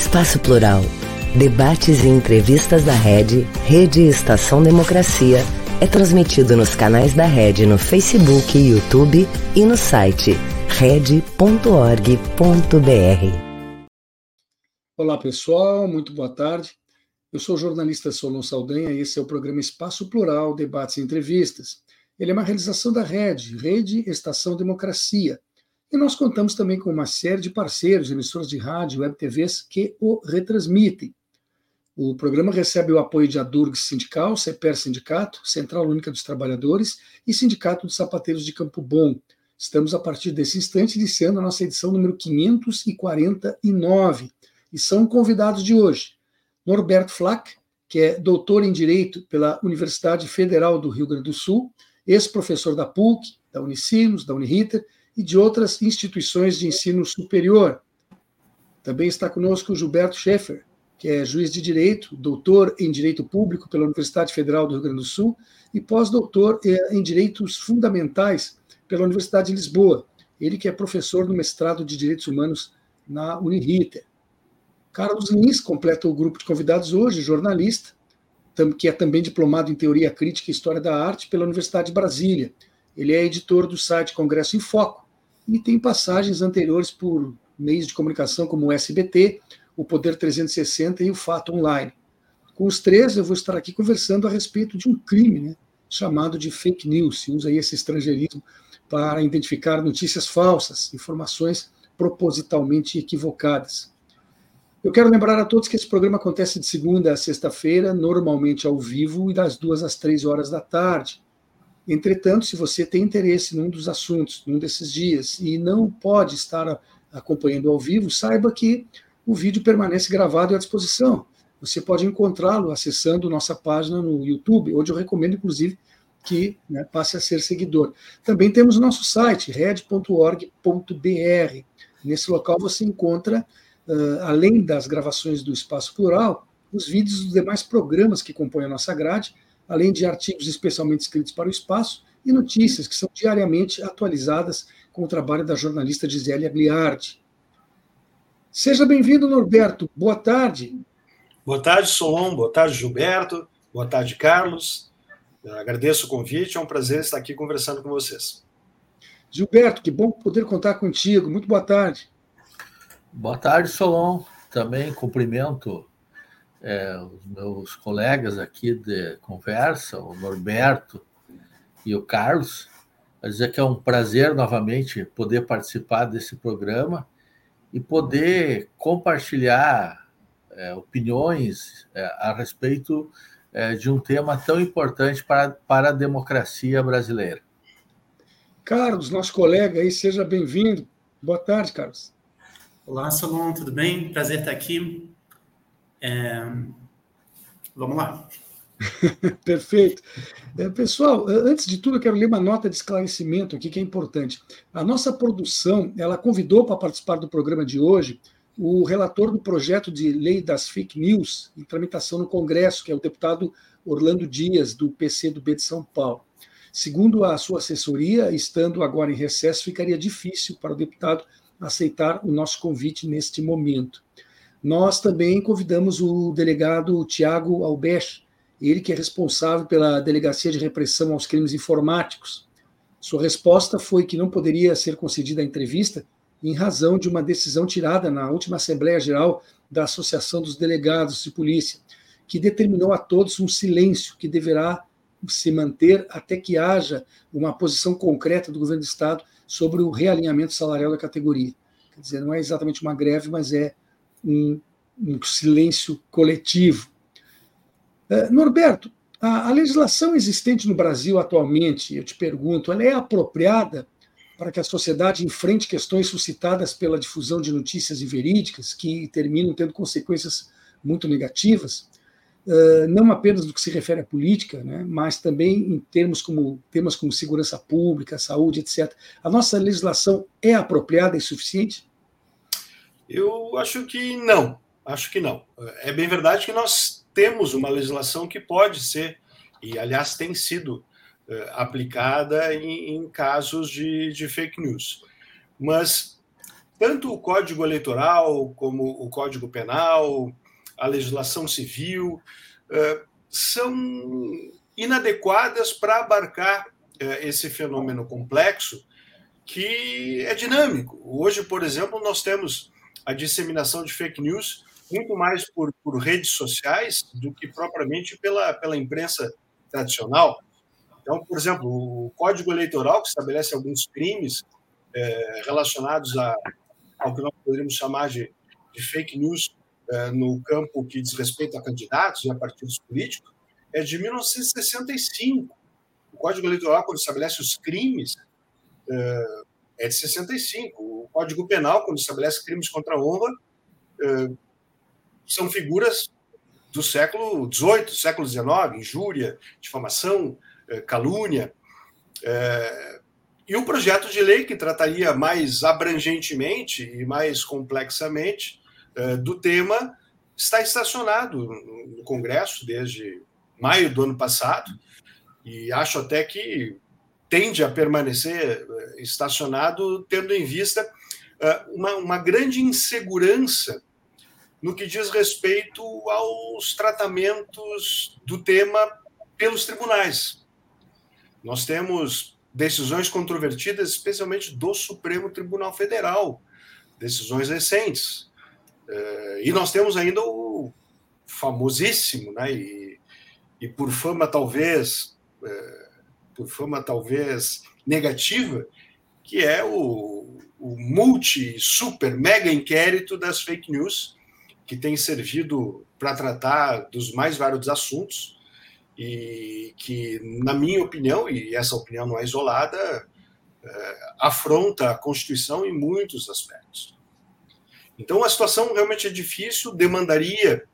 Espaço Plural. Debates e entrevistas da Rede, Rede Estação Democracia, é transmitido nos canais da Rede no Facebook, YouTube e no site rede.org.br. Olá pessoal, muito boa tarde. Eu sou o jornalista Solon Saldanha e esse é o programa Espaço Plural, Debates e Entrevistas. Ele é uma realização da Rede, Rede Estação Democracia e nós contamos também com uma série de parceiros, emissoras de rádio e web TVs que o retransmitem. O programa recebe o apoio de Adurg Sindical, CEPER Sindicato, Central Única dos Trabalhadores e Sindicato dos Sapateiros de Campo Bom. Estamos, a partir desse instante, iniciando a nossa edição número 549. E são convidados de hoje Norberto Flack, que é doutor em Direito pela Universidade Federal do Rio Grande do Sul, ex-professor da PUC, da Unicinos, da Uniriter e de outras instituições de ensino superior. Também está conosco o Gilberto Schaeffer, que é juiz de direito, doutor em direito público pela Universidade Federal do Rio Grande do Sul e pós-doutor eh, em direitos fundamentais pela Universidade de Lisboa. Ele que é professor no mestrado de direitos humanos na Uniriter. Carlos Lins completa o grupo de convidados hoje, jornalista, que é também diplomado em teoria crítica e história da arte pela Universidade de Brasília ele é editor do site Congresso em Foco e tem passagens anteriores por meios de comunicação como o SBT, o Poder 360 e o Fato Online. Com os três, eu vou estar aqui conversando a respeito de um crime né, chamado de fake news. Se usa aí esse estrangeirismo para identificar notícias falsas, informações propositalmente equivocadas. Eu quero lembrar a todos que esse programa acontece de segunda a sexta-feira, normalmente ao vivo, e das duas às três horas da tarde. Entretanto, se você tem interesse num dos assuntos, num desses dias, e não pode estar acompanhando ao vivo, saiba que o vídeo permanece gravado e à disposição. Você pode encontrá-lo acessando nossa página no YouTube, onde eu recomendo, inclusive, que né, passe a ser seguidor. Também temos o nosso site, red.org.br. Nesse local você encontra, uh, além das gravações do Espaço Plural, os vídeos dos demais programas que compõem a nossa grade, além de artigos especialmente escritos para o espaço e notícias que são diariamente atualizadas com o trabalho da jornalista Gisele Agliardi. Seja bem-vindo, Norberto. Boa tarde. Boa tarde, Solon. Boa tarde, Gilberto. Boa tarde, Carlos. Eu agradeço o convite. É um prazer estar aqui conversando com vocês. Gilberto, que bom poder contar contigo. Muito boa tarde. Boa tarde, Solon. Também cumprimento é, os meus colegas aqui de conversa, o Norberto e o Carlos, a dizer que é um prazer novamente poder participar desse programa e poder compartilhar é, opiniões é, a respeito é, de um tema tão importante para, para a democracia brasileira. Carlos, nosso colega aí, seja bem-vindo. Boa tarde, Carlos. Olá, Solon, tudo bem? Prazer estar aqui. É... Vamos lá. Perfeito. É, pessoal, antes de tudo, eu quero ler uma nota de esclarecimento aqui que é importante. A nossa produção, ela convidou para participar do programa de hoje o relator do projeto de lei das fake news em tramitação no Congresso, que é o deputado Orlando Dias, do PCdoB de São Paulo. Segundo a sua assessoria, estando agora em recesso, ficaria difícil para o deputado aceitar o nosso convite neste momento. Nós também convidamos o delegado Tiago Albech, ele que é responsável pela Delegacia de Repressão aos Crimes Informáticos. Sua resposta foi que não poderia ser concedida a entrevista em razão de uma decisão tirada na última Assembleia Geral da Associação dos Delegados de Polícia, que determinou a todos um silêncio que deverá se manter até que haja uma posição concreta do governo do Estado sobre o realinhamento salarial da categoria. Quer dizer, não é exatamente uma greve, mas é um, um silêncio coletivo. Uh, Norberto, a, a, legislação existente no Brasil atualmente, eu te pergunto, ela é apropriada para que a sociedade enfrente questões suscitadas pela difusão de notícias inverídicas que terminam tendo consequências muito negativas, uh, não apenas no que se refere à política, né, mas também em termos como temas como segurança pública, saúde, etc. A nossa legislação é apropriada e suficiente? Eu acho que não. Acho que não. É bem verdade que nós temos uma legislação que pode ser, e aliás tem sido uh, aplicada em, em, casos de, de, fake news. Mas tanto o Código Eleitoral como o Código Penal, a legislação civil, uh, são inadequadas para abarcar uh, esse fenômeno complexo que é dinâmico. Hoje, por exemplo, nós temos a disseminação de fake news muito mais por, por redes sociais do que propriamente pela, pela imprensa tradicional. Então, por exemplo, o Código Eleitoral, que estabelece alguns crimes é, relacionados a, ao que nós poderíamos chamar de, de fake news é, no campo que diz respeito a candidatos e a partidos políticos, é de 1965. O Código Eleitoral, quando estabelece os crimes, é, é de 65. O Código Penal, quando estabelece crimes contra a honra, é, são figuras do século XVIII, século XIX, injúria, difamação, é, calúnia. É, e um projeto de lei que trataria mais abrangentemente e mais complexamente do tema está estacionado no Congresso desde maio do ano passado e acho até que tende a permanecer estacionado, tendo em vista uma, uma grande insegurança no que diz respeito aos tratamentos do tema pelos tribunais. Nós temos decisões controvertidas, especialmente do Supremo Tribunal Federal, decisões recentes. Eh, e nós temos ainda o famosíssimo, né, e, e por fama talvez, eh, por fama talvez negativa, que é o, o multi, super, mega inquérito das fake news, que tem servido para tratar dos mais vários assuntos e que, na minha opinião, e essa opinião não é isolada, é, afronta a Constituição em muitos aspectos. Então, a situação realmente é difícil, demandaria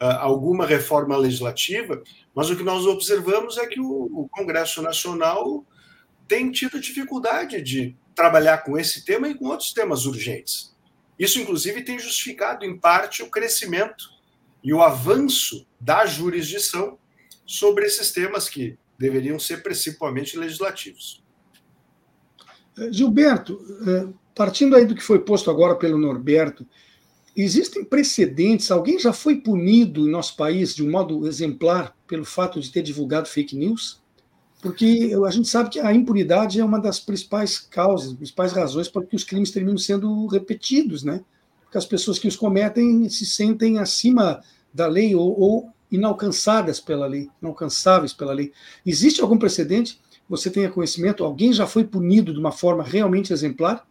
uh, alguma reforma legislativa, mas o que nós observamos é que o, Congresso Nacional tem tido dificuldade de trabalhar com esse tema e com outros temas urgentes. Isso, inclusive, tem justificado, em parte, o crescimento e o avanço da jurisdição sobre esses temas que deveriam ser principalmente legislativos. Gilberto, eh, partindo aí do que foi posto agora pelo Norberto, existem precedentes? Alguém já foi punido em nosso país de um modo exemplar pelo fato de ter divulgado fake news? Porque a gente sabe que a impunidade é uma das principais causas, principais razões para que os crimes terminam sendo repetidos, né? Porque as pessoas que os cometem se sentem acima da lei ou, ou inalcançadas pela lei, inalcançáveis pela lei. Existe algum precedente? Você tenha conhecimento? Alguém já foi punido de uma forma realmente exemplar?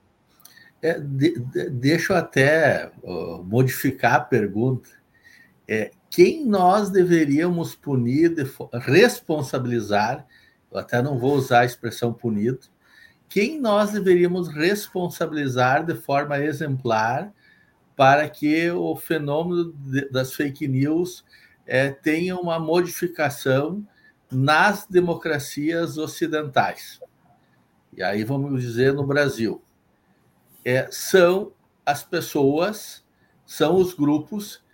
É, de, de, deixa eu até uh, modificar a pergunta. É, quem nós deveríamos punir, responsabilizar eu até não vou usar a expressão punido, quem nós deveríamos responsabilizar de forma exemplar para que o fenômeno das fake news é, tenha uma modificação nas democracias ocidentais. E aí vamos dizer no Brasil. É, são as pessoas, são os grupos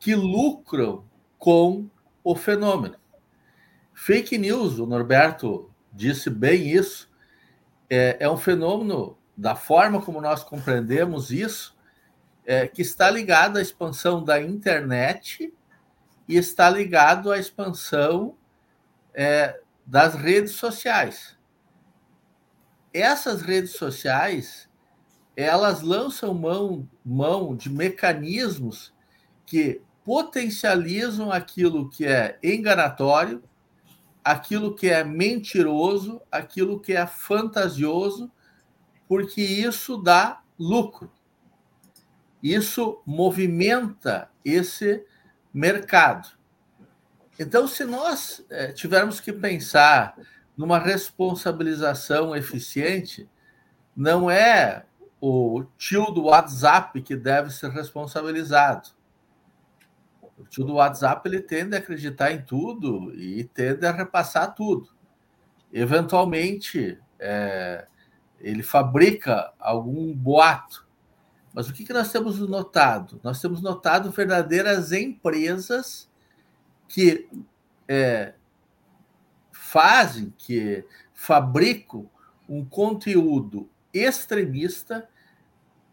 que lucram com o fenômeno. Fake news, o Norberto disse bem isso, é, é um fenômeno, da forma como nós compreendemos isso, é, que está ligado à expansão da internet e está ligado à expansão é, das redes sociais. Essas redes sociais, elas lançam mão, mão de mecanismos que potencializam aquilo que é enganatório, aquilo que é mentiroso, aquilo que é fantasioso, porque isso dá lucro. Isso movimenta esse mercado. Então, se nós é, tivermos que pensar numa responsabilização eficiente, não é o tio do WhatsApp que deve ser responsabilizado. O tio do WhatsApp ele tende a acreditar em tudo e tende a repassar tudo. Eventualmente, é, ele fabrica algum boato. Mas o que, que nós temos notado? Nós temos notado verdadeiras empresas que é, fazem, que fabricam um conteúdo extremista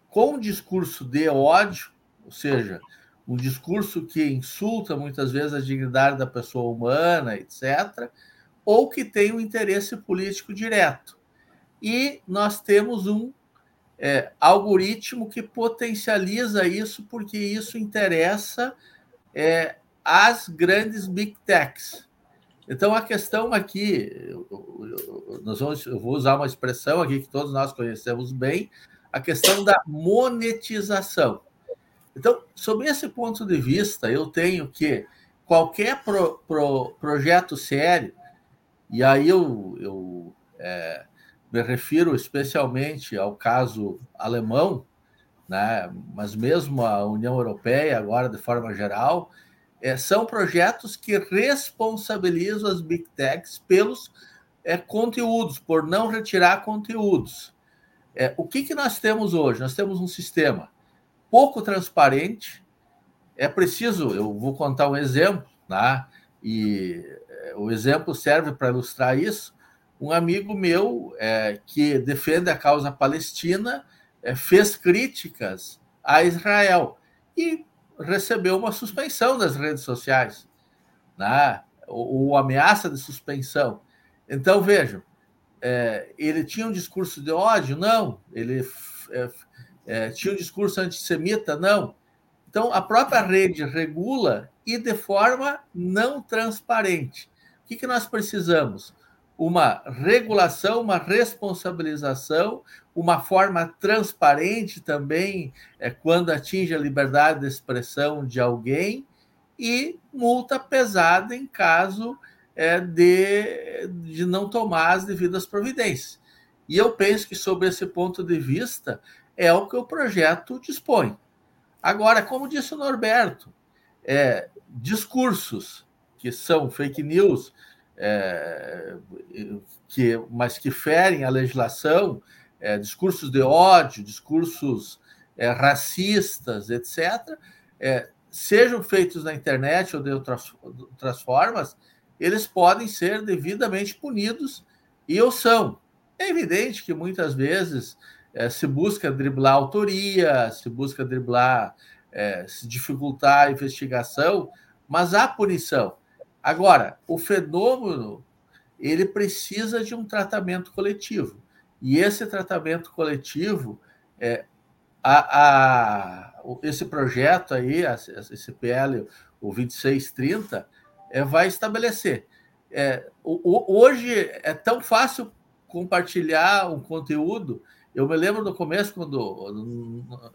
com um discurso de ódio, ou seja, um discurso que insulta muitas vezes a dignidade da pessoa humana, etc., ou que tem um interesse político direto. E nós temos um é, algoritmo que potencializa isso, porque isso interessa é, às grandes big techs. Então, a questão aqui, nós vamos, eu vou usar uma expressão aqui que todos nós conhecemos bem, a questão da monetização. Então, sob esse ponto de vista, eu tenho que qualquer pro, pro, projeto sério, e aí eu, eu é, me refiro especialmente ao caso alemão, né, mas mesmo a União Europeia, agora de forma geral, é, são projetos que responsabilizam as big techs pelos é, conteúdos, por não retirar conteúdos. É, o que, que nós temos hoje? Nós temos um sistema pouco transparente. É preciso, eu vou contar um exemplo, né? e é, o exemplo serve para ilustrar isso. Um amigo meu é, que defende a causa palestina é, fez críticas a Israel e recebeu uma suspensão das redes sociais, né? ou, ou ameaça de suspensão. Então, vejam, é, ele tinha um discurso de ódio? Não. Ele é, é, tinha um discurso antissemita? Não. Então, a própria rede regula e de forma não transparente. O que, que nós precisamos? Uma regulação, uma responsabilização, uma forma transparente também é, quando atinge a liberdade de expressão de alguém e multa pesada em caso é, de, de não tomar as devidas providências. E eu penso que, sob esse ponto de vista, é o que o projeto dispõe. Agora, como disse o Norberto, é, discursos que são fake news, é, que, mas que ferem a legislação, é, discursos de ódio, discursos é, racistas, etc., é, sejam feitos na internet ou de outras, outras formas, eles podem ser devidamente punidos e o são. É evidente que muitas vezes é, se busca driblar autoria, se busca driblar, é, se dificultar a investigação, mas há punição. Agora, o fenômeno ele precisa de um tratamento coletivo. E esse tratamento coletivo, é, a, a, esse projeto aí, esse PL, o 2630, é, vai estabelecer. É, hoje é tão fácil compartilhar um conteúdo eu me lembro no começo, quando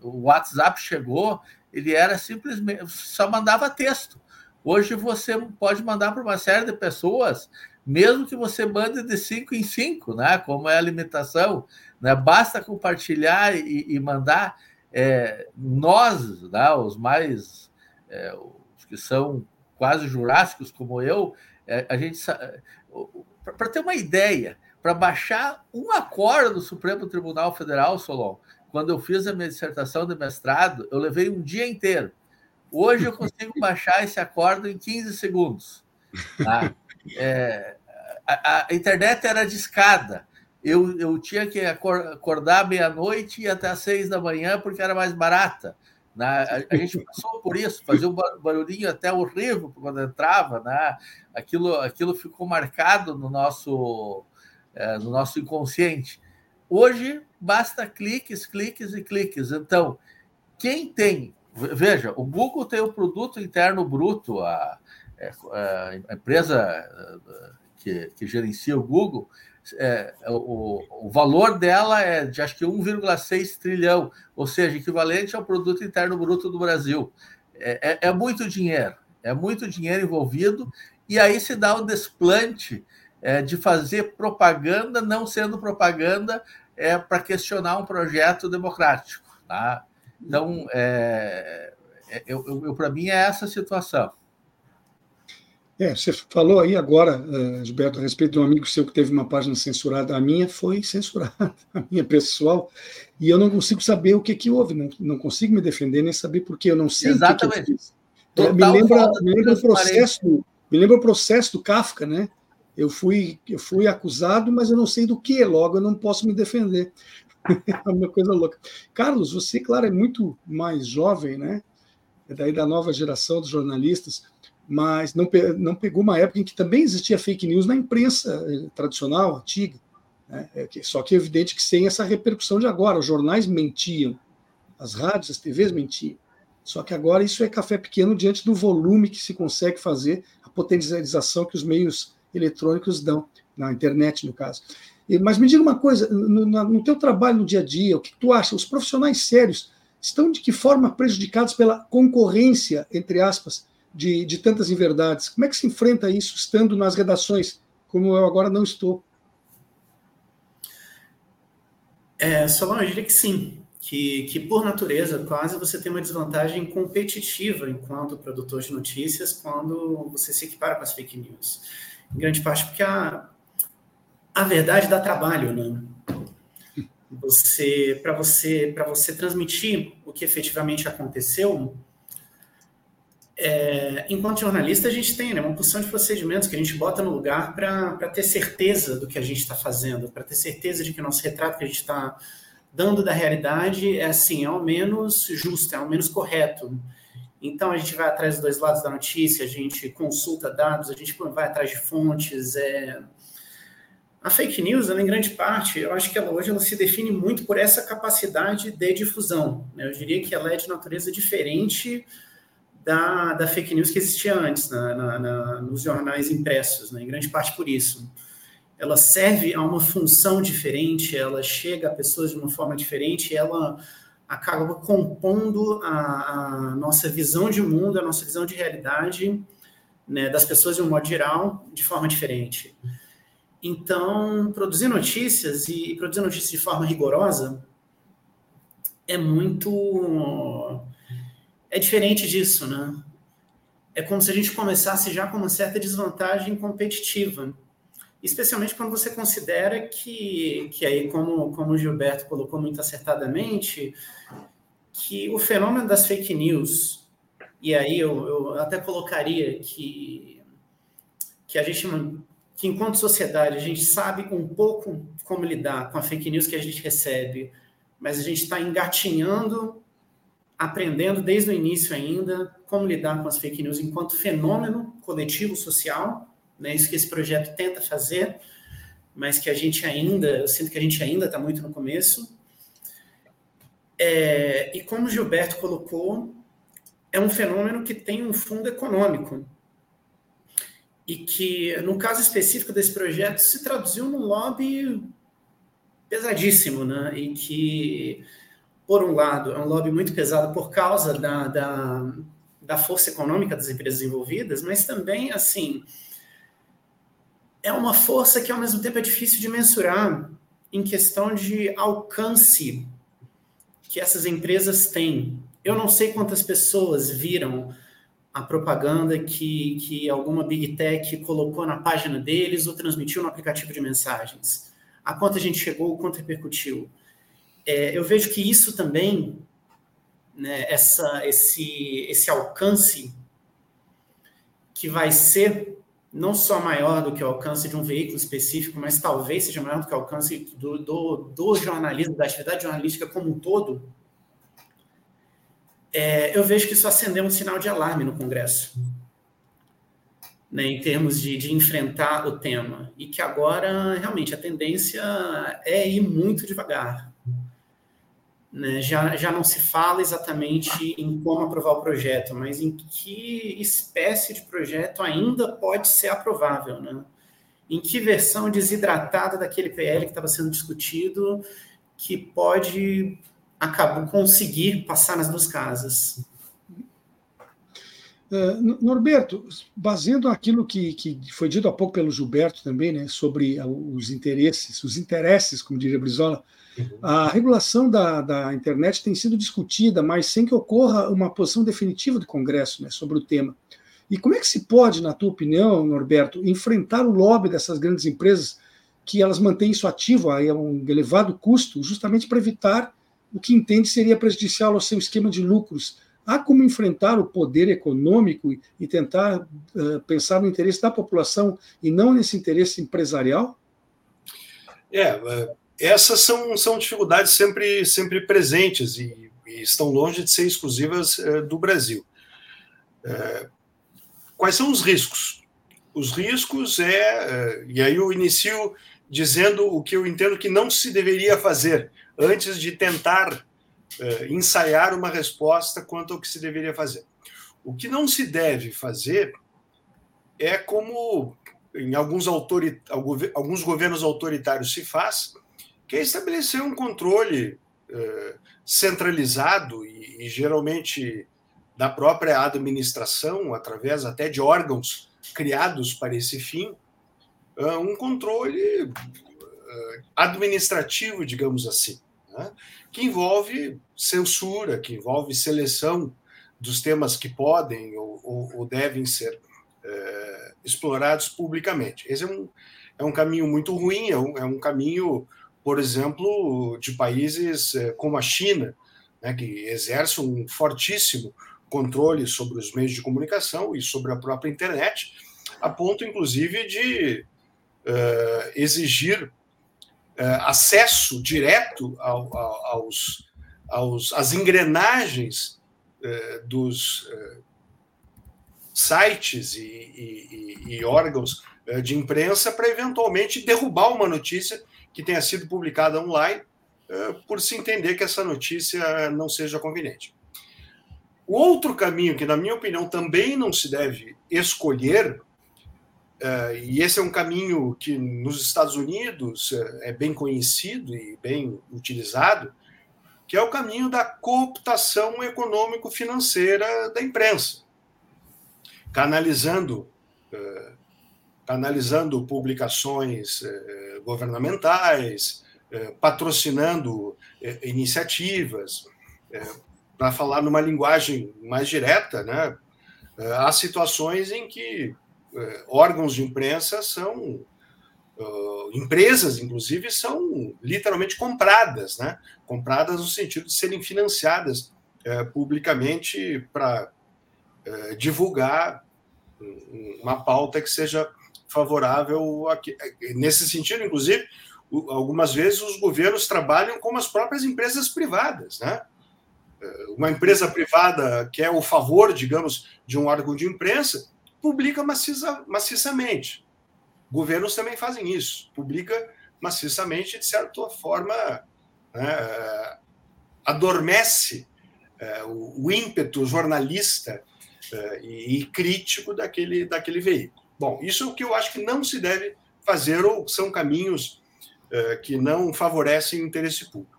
o WhatsApp chegou, ele era simplesmente só mandava texto. Hoje você pode mandar para uma série de pessoas, mesmo que você mande de cinco em cinco, né? Como é a limitação, né? Basta compartilhar e, e mandar. É, nós, né? os mais é, os que são quase jurássicos como eu, é, a gente para ter uma ideia, para baixar um acordo do Supremo Tribunal Federal, Solon. Quando eu fiz a minha dissertação de mestrado, eu levei um dia inteiro. Hoje eu consigo baixar esse acordo em 15 segundos. Tá? É, a, a, internet era de escada. Eu, eu tinha que acordar meia-noite e até às seis da manhã, porque era mais barata. Né? A, a, gente passou por isso, fazia um barulhinho até horrível quando entrava. Né? Aquilo, aquilo ficou marcado no nosso é, no nosso inconsciente. Hoje, basta cliques, cliques e cliques. Então, quem tem. Veja, o Google tem o produto interno bruto, a, é, a empresa é, que, que, gerencia o Google, é, o, o, valor dela é de acho que 1,6 trilhão, ou seja, equivalente ao produto interno bruto do Brasil. É, é, é, muito dinheiro, é muito dinheiro envolvido, e aí se dá o desplante é, de fazer propaganda não sendo propaganda é, para questionar um projeto democrático. Tá? Então, é, é eu, eu, para mim, é essa a situação. É, você falou aí agora, uh, Gilberto, a respeito de um amigo seu que teve uma página censurada. A minha foi censurada, a minha pessoal, e eu não consigo saber o que, que houve, não, não consigo me defender nem saber por que eu não sei Exatamente. o que, que eu fiz. me lembra, me lembra o processo, me lembra o processo do Kafka, né? eu fui, eu fui acusado, mas eu não sei do que, logo eu não posso me defender. é uma coisa louca. Carlos, você, claro, é muito mais jovem, né? É daí da nova geração dos jornalistas, mas não, não pegou uma época em que também existia fake news na imprensa eh, tradicional, antiga. Né? É só que é evidente que sem essa repercussão de agora. Os jornais mentiam, as rádios, as TVs mentiam. Só que agora isso é café pequeno diante do volume que se consegue fazer, a potencialização que os meios eletrônicos dão, na internet, no caso. Mas me diga uma coisa, no, no teu trabalho no dia a dia, o que tu acha? Os profissionais sérios estão de que forma prejudicados pela concorrência, entre aspas, de, de tantas inverdades? Como é que se enfrenta isso estando nas redações, como eu agora não estou? É, Solon, eu diria que sim, que, que por natureza quase você tem uma desvantagem competitiva enquanto produtor de notícias quando você se equipara com as fake news. Em grande parte porque a, a verdade dá trabalho, né? Você, para você, para você transmitir o que efetivamente aconteceu, é, enquanto jornalista, a gente tem né, uma porção de procedimentos que a gente bota no lugar para ter certeza do que a gente está fazendo, para ter certeza de que o nosso retrato que a gente está dando da realidade é assim, é ao menos justo, é ao menos correto. Então a gente vai atrás dos dois lados da notícia, a gente consulta dados, a gente vai atrás de fontes, é, a fake news, ela, em grande parte, eu acho que ela hoje ela se define muito por essa capacidade de difusão. Né? Eu diria que ela é de natureza diferente da, da fake news que existia antes na, na, na, nos jornais impressos, né? em grande parte por isso. Ela serve a uma função diferente, ela chega a pessoas de uma forma diferente, ela acaba compondo a, a nossa visão de mundo, a nossa visão de realidade né, das pessoas de um modo geral, de forma diferente. Então, produzir notícias e produzir notícias de forma rigorosa é muito. É diferente disso, né? É como se a gente começasse já com uma certa desvantagem competitiva. Especialmente quando você considera que, que aí, como, como o Gilberto colocou muito acertadamente, que o fenômeno das fake news, e aí eu, eu até colocaria que, que a gente que enquanto sociedade a gente sabe um pouco como lidar com a fake news que a gente recebe, mas a gente está engatinhando, aprendendo desde o início ainda como lidar com as fake news enquanto fenômeno coletivo social, né? Isso que esse projeto tenta fazer, mas que a gente ainda, eu sinto que a gente ainda está muito no começo. É, e como o Gilberto colocou, é um fenômeno que tem um fundo econômico e que, no caso específico desse projeto, se traduziu num lobby pesadíssimo, né? E que, por um lado, é um lobby muito pesado por causa da, da, da força econômica das empresas envolvidas, mas também, assim, é uma força que, ao mesmo tempo, é difícil de mensurar em questão de alcance que essas empresas têm. Eu não sei quantas pessoas viram a propaganda que, que alguma big tech colocou na página deles ou transmitiu no aplicativo de mensagens. A quanto a gente chegou, quanto repercutiu. É, eu vejo que isso também, né, essa, esse, esse alcance que vai ser não só maior do que o alcance de um veículo específico, mas talvez seja maior do que o alcance do, do, do jornalismo, da atividade jornalística como um todo, é, eu vejo que isso acendeu um sinal de alarme no Congresso, né, em termos de, de enfrentar o tema, e que agora, realmente, a tendência é ir muito devagar. Né? Já, já não se fala exatamente em como aprovar o projeto, mas em que espécie de projeto ainda pode ser aprovável. Né? Em que versão desidratada daquele PL que estava sendo discutido que pode acabou conseguir passar nas duas casas. Uh, Norberto, baseando aquilo que, que foi dito há pouco pelo Gilberto também, né, sobre os interesses, os interesses, como diria Brizola, a regulação da, da internet tem sido discutida, mas sem que ocorra uma posição definitiva do Congresso né, sobre o tema. E como é que se pode, na tua opinião, Norberto, enfrentar o lobby dessas grandes empresas que elas mantêm isso ativo a um elevado custo, justamente para evitar o que entende seria prejudicial ao seu esquema de lucros. Há como enfrentar o poder econômico e tentar uh, pensar no interesse da população e não nesse interesse empresarial? É, é essas são, são dificuldades sempre, sempre presentes e, e estão longe de ser exclusivas é, do Brasil. É, quais são os riscos? Os riscos é, e aí eu inicio dizendo o que eu entendo que não se deveria fazer antes de tentar ensaiar uma resposta quanto ao que se deveria fazer. O que não se deve fazer é como em alguns, alguns governos autoritários se faz, que é estabelecer um controle eh, centralizado e, e, geralmente da própria administração, através até de órgãos criados para esse fim, uh, um controle administrativo, digamos assim, né? que envolve censura, que envolve seleção dos temas que podem ou, ou, ou devem ser é, explorados publicamente. Esse é um, é um caminho muito ruim, é um, é um caminho, por exemplo, de países é, como a China, né, que exerce um fortíssimo controle sobre os meios de comunicação e sobre a própria internet, a ponto, inclusive, de uh, exigir acesso direto ao, ao, aos, aos, às engrenagens uh, dos sites e, e, e órgãos de imprensa para eventualmente derrubar uma notícia que tenha sido publicada online, por se entender que essa notícia não seja conveniente. O outro caminho que, na minha opinião, também não se deve escolher, e esse é um caminho que nos Estados Unidos é bem conhecido e bem utilizado, que é o caminho da cooptação econômico-financeira da imprensa canalizando, eh, canalizando publicações governamentais, patrocinando iniciativas, para falar numa linguagem mais direta, né? há situações em que órgãos de imprensa são empresas, inclusive, são literalmente compradas, né? compradas no sentido de serem financiadas publicamente para divulgar uma pauta que seja favorável aqui. Nesse sentido, inclusive, algumas vezes os governos trabalham como as próprias empresas privadas, né? Uma empresa privada que é o favor, digamos, de um órgão de imprensa, publica maciça, maciçamente. Governos também fazem isso, publica maciçamente, de certa forma, né, adormece é, o ímpeto jornalista uh, e, e, crítico daquele, daquele veículo. Bom, isso é o que eu acho que não se deve fazer, ou são caminhos uh, que não favorecem o interesse público.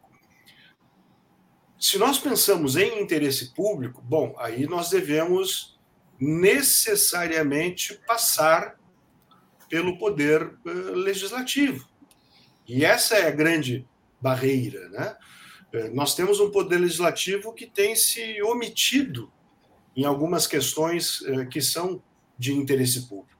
Se nós pensamos em interesse público, bom, aí nós devemos necessariamente passar pelo poder uh, legislativo. E essa é a grande barreira, né? Nós temos um poder legislativo que tem se omitido em algumas questões eh, que são de interesse público.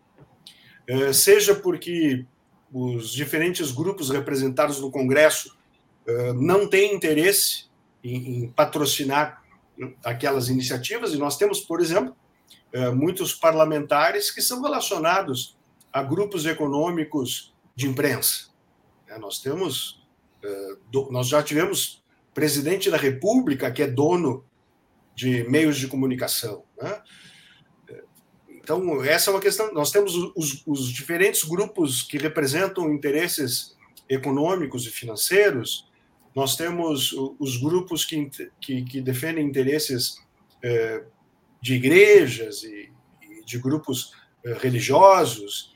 Eh, seja porque os diferentes grupos representados no Congresso eh, não têm interesse em, patrocinar aquelas iniciativas, e nós temos, por exemplo, muitos parlamentares que são relacionados a grupos econômicos de imprensa. Nós temos, nós já tivemos presidente da República que é dono de meios de comunicação. Né? Então, essa é uma questão. Nós temos os, os, diferentes grupos que representam interesses econômicos e financeiros, nós temos os grupos que, que, que defendem interesses é, de igrejas e, e de grupos é, religiosos.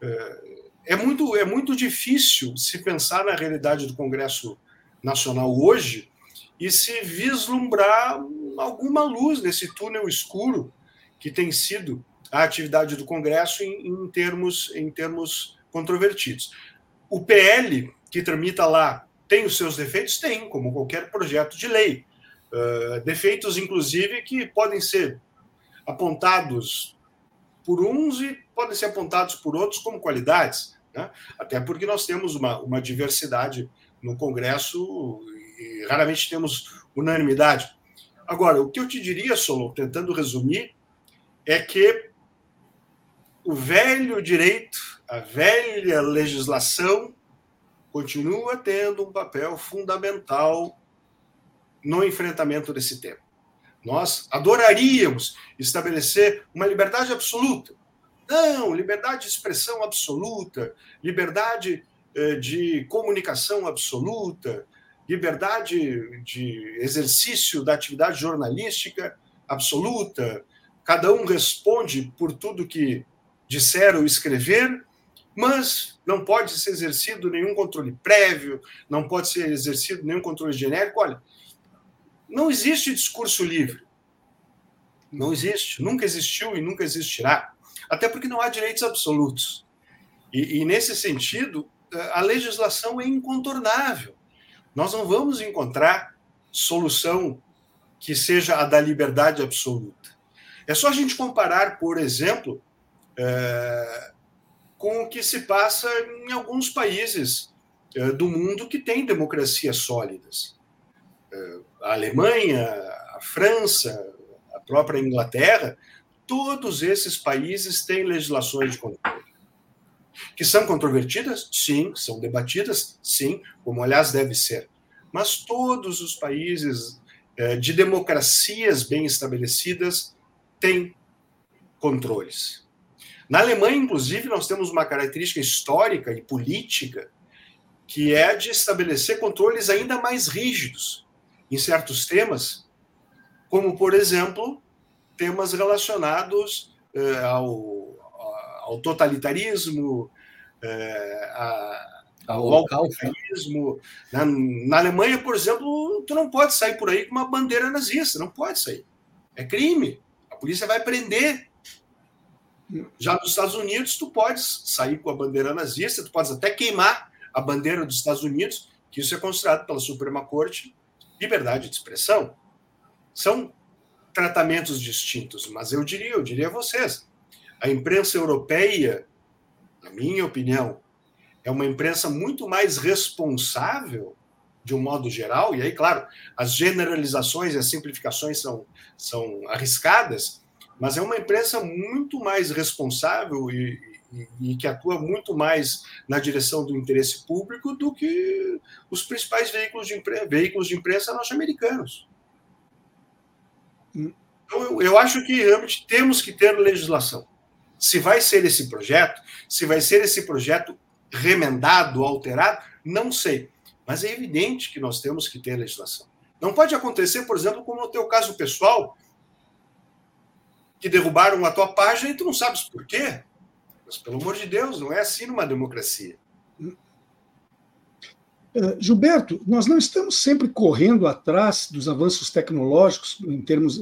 É, é, muito, é muito difícil se pensar na realidade do Congresso Nacional hoje e se vislumbrar alguma luz nesse túnel escuro que tem sido a atividade do Congresso em, em termos, em termos controvertidos. O PL, que tramita lá, tem os seus defeitos? Tem, como qualquer projeto de lei. Uh, defeitos, inclusive, que podem ser apontados por uns e podem ser apontados por outros como qualidades. Né? Até porque nós temos uma, uma diversidade no Congresso e raramente temos unanimidade. Agora, o que eu te diria, Solon, tentando resumir, é que o velho direito, a velha legislação continua tendo um papel fundamental no enfrentamento desse tema. Nós adoraríamos estabelecer uma liberdade absoluta. Não, liberdade de expressão absoluta, liberdade eh, de comunicação absoluta, liberdade de exercício da atividade jornalística absoluta. Cada um responde por tudo que disser ou escrever, mas não pode ser exercido nenhum controle prévio, não pode ser exercido nenhum controle genérico. Olha, não existe discurso livre. Não existe, nunca existiu e nunca existirá. Até porque não há direitos absolutos. E, e nesse sentido, a legislação é incontornável. Nós não vamos encontrar solução que seja a da liberdade absoluta. É só a gente comparar, por exemplo, é, com o que se passa em alguns países é, do mundo que têm democracias sólidas. A Alemanha, a França, a própria Inglaterra, todos esses países têm legislações de controle. Que são controvertidas? Sim. São debatidas? Sim. Como, aliás, deve ser. Mas todos os países é, de democracias bem estabelecidas têm controles. Na Alemanha, inclusive, nós temos uma característica histórica e política que é de estabelecer controles ainda mais rígidos em certos temas, como, por exemplo, temas relacionados eh, ao, ao, totalitarismo, eh, a, ao autoritarismo. Na, na Alemanha, por exemplo, tu não pode sair por aí com uma bandeira nazista, não pode sair. É crime. A polícia vai prender. Já nos Estados Unidos, tu podes sair com a bandeira nazista, tu podes até queimar a bandeira dos Estados Unidos, que isso é considerado pela Suprema Corte liberdade de expressão. São tratamentos distintos, mas eu diria, eu diria a vocês, a imprensa europeia, na minha opinião, é uma imprensa muito mais responsável de um modo geral, e aí, claro, as generalizações e as simplificações são, são arriscadas, mas é uma imprensa muito mais responsável e, e, e, que atua muito mais na direção do interesse público do que os principais veículos de imprensa, veículos de imprensa norte-americanos. Então, eu, eu acho que realmente temos que ter legislação. Se vai ser esse projeto, se vai ser esse projeto remendado, alterado, não sei. Mas é evidente que nós temos que ter legislação. Não pode acontecer, por exemplo, como no teu caso pessoal, que derrubaram a tua página e tu não sabes por quê. Mas, pelo amor de Deus, não é assim numa democracia. Eh, Gilberto, nós não estamos sempre correndo atrás dos avanços tecnológicos em termos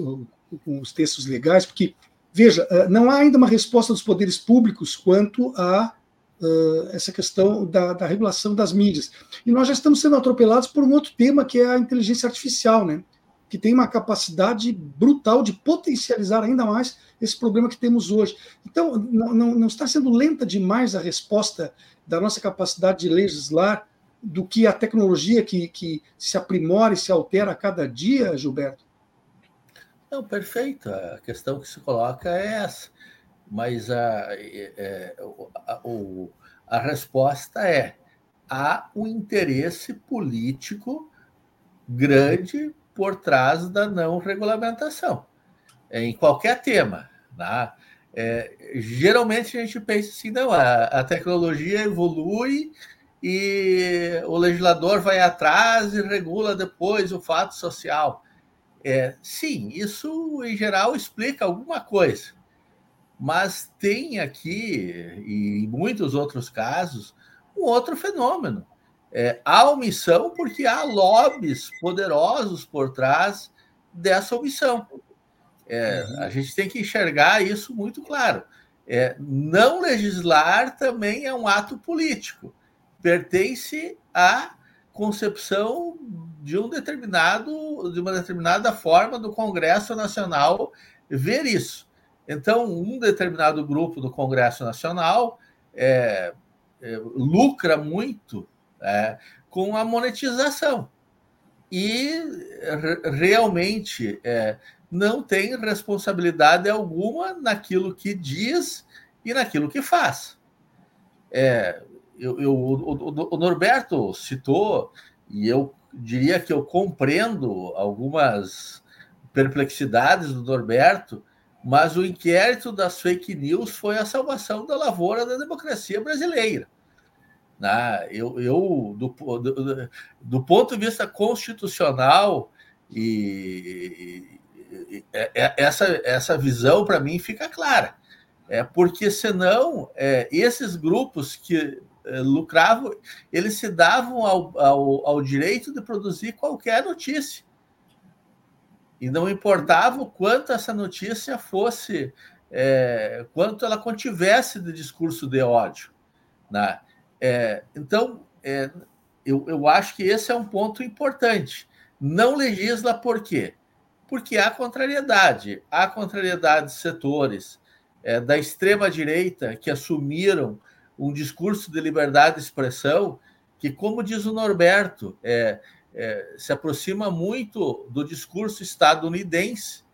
com os textos legais, porque, veja, eh, não há ainda uma resposta dos poderes públicos quanto a uh, essa questão da, da, regulação das mídias. E nós já estamos sendo atropelados por um outro tema, que é a inteligência artificial, né? Que tem uma capacidade brutal de potencializar ainda mais esse problema que temos hoje. Então, não, não, não está sendo lenta demais a resposta da nossa capacidade de legislar do que a tecnologia que, que se aprimora e se altera a cada dia, Gilberto? Não, perfeito. A questão que se coloca é essa. Mas a, é, a, a, a resposta é: há um interesse político grande por trás da não regulamentação, em qualquer tema. Né? É, geralmente a gente pensa assim: não, a, a tecnologia evolui e o legislador vai atrás e regula depois o fato social. É, sim, isso em geral explica alguma coisa, mas tem aqui, e em muitos outros casos, um outro fenômeno. É, há omissão porque há lobbies poderosos por trás dessa omissão. É, a gente tem que enxergar isso muito claro. É, não legislar também é um ato político, pertence à concepção de um determinado, de uma determinada forma do Congresso Nacional ver isso. Então, um determinado grupo do Congresso Nacional é, é, lucra muito é, com a monetização e realmente é, não tem responsabilidade alguma naquilo que diz e naquilo que faz. É, eu, eu o, o, Norberto citou, e eu diria que eu compreendo algumas perplexidades do Norberto, mas o inquérito das fake news foi a salvação da lavoura da democracia brasileira. Né? Eu, eu do, do, do ponto de vista constitucional, e, e, e essa, essa visão para mim fica clara. É porque senão é, esses grupos que é, lucravam, eles se davam ao, ao, ao direito de produzir qualquer notícia. E não importava o quanto essa notícia fosse, é, quanto ela contivesse de discurso de ódio. Né? É, então, é, eu, eu acho que esse é um ponto importante. Não legisla por quê? Porque há contrariedade. Há contrariedade de setores é, da extrema-direita que assumiram um discurso de liberdade de expressão que, como diz o Norberto, é, é, se aproxima muito do discurso estadunidense.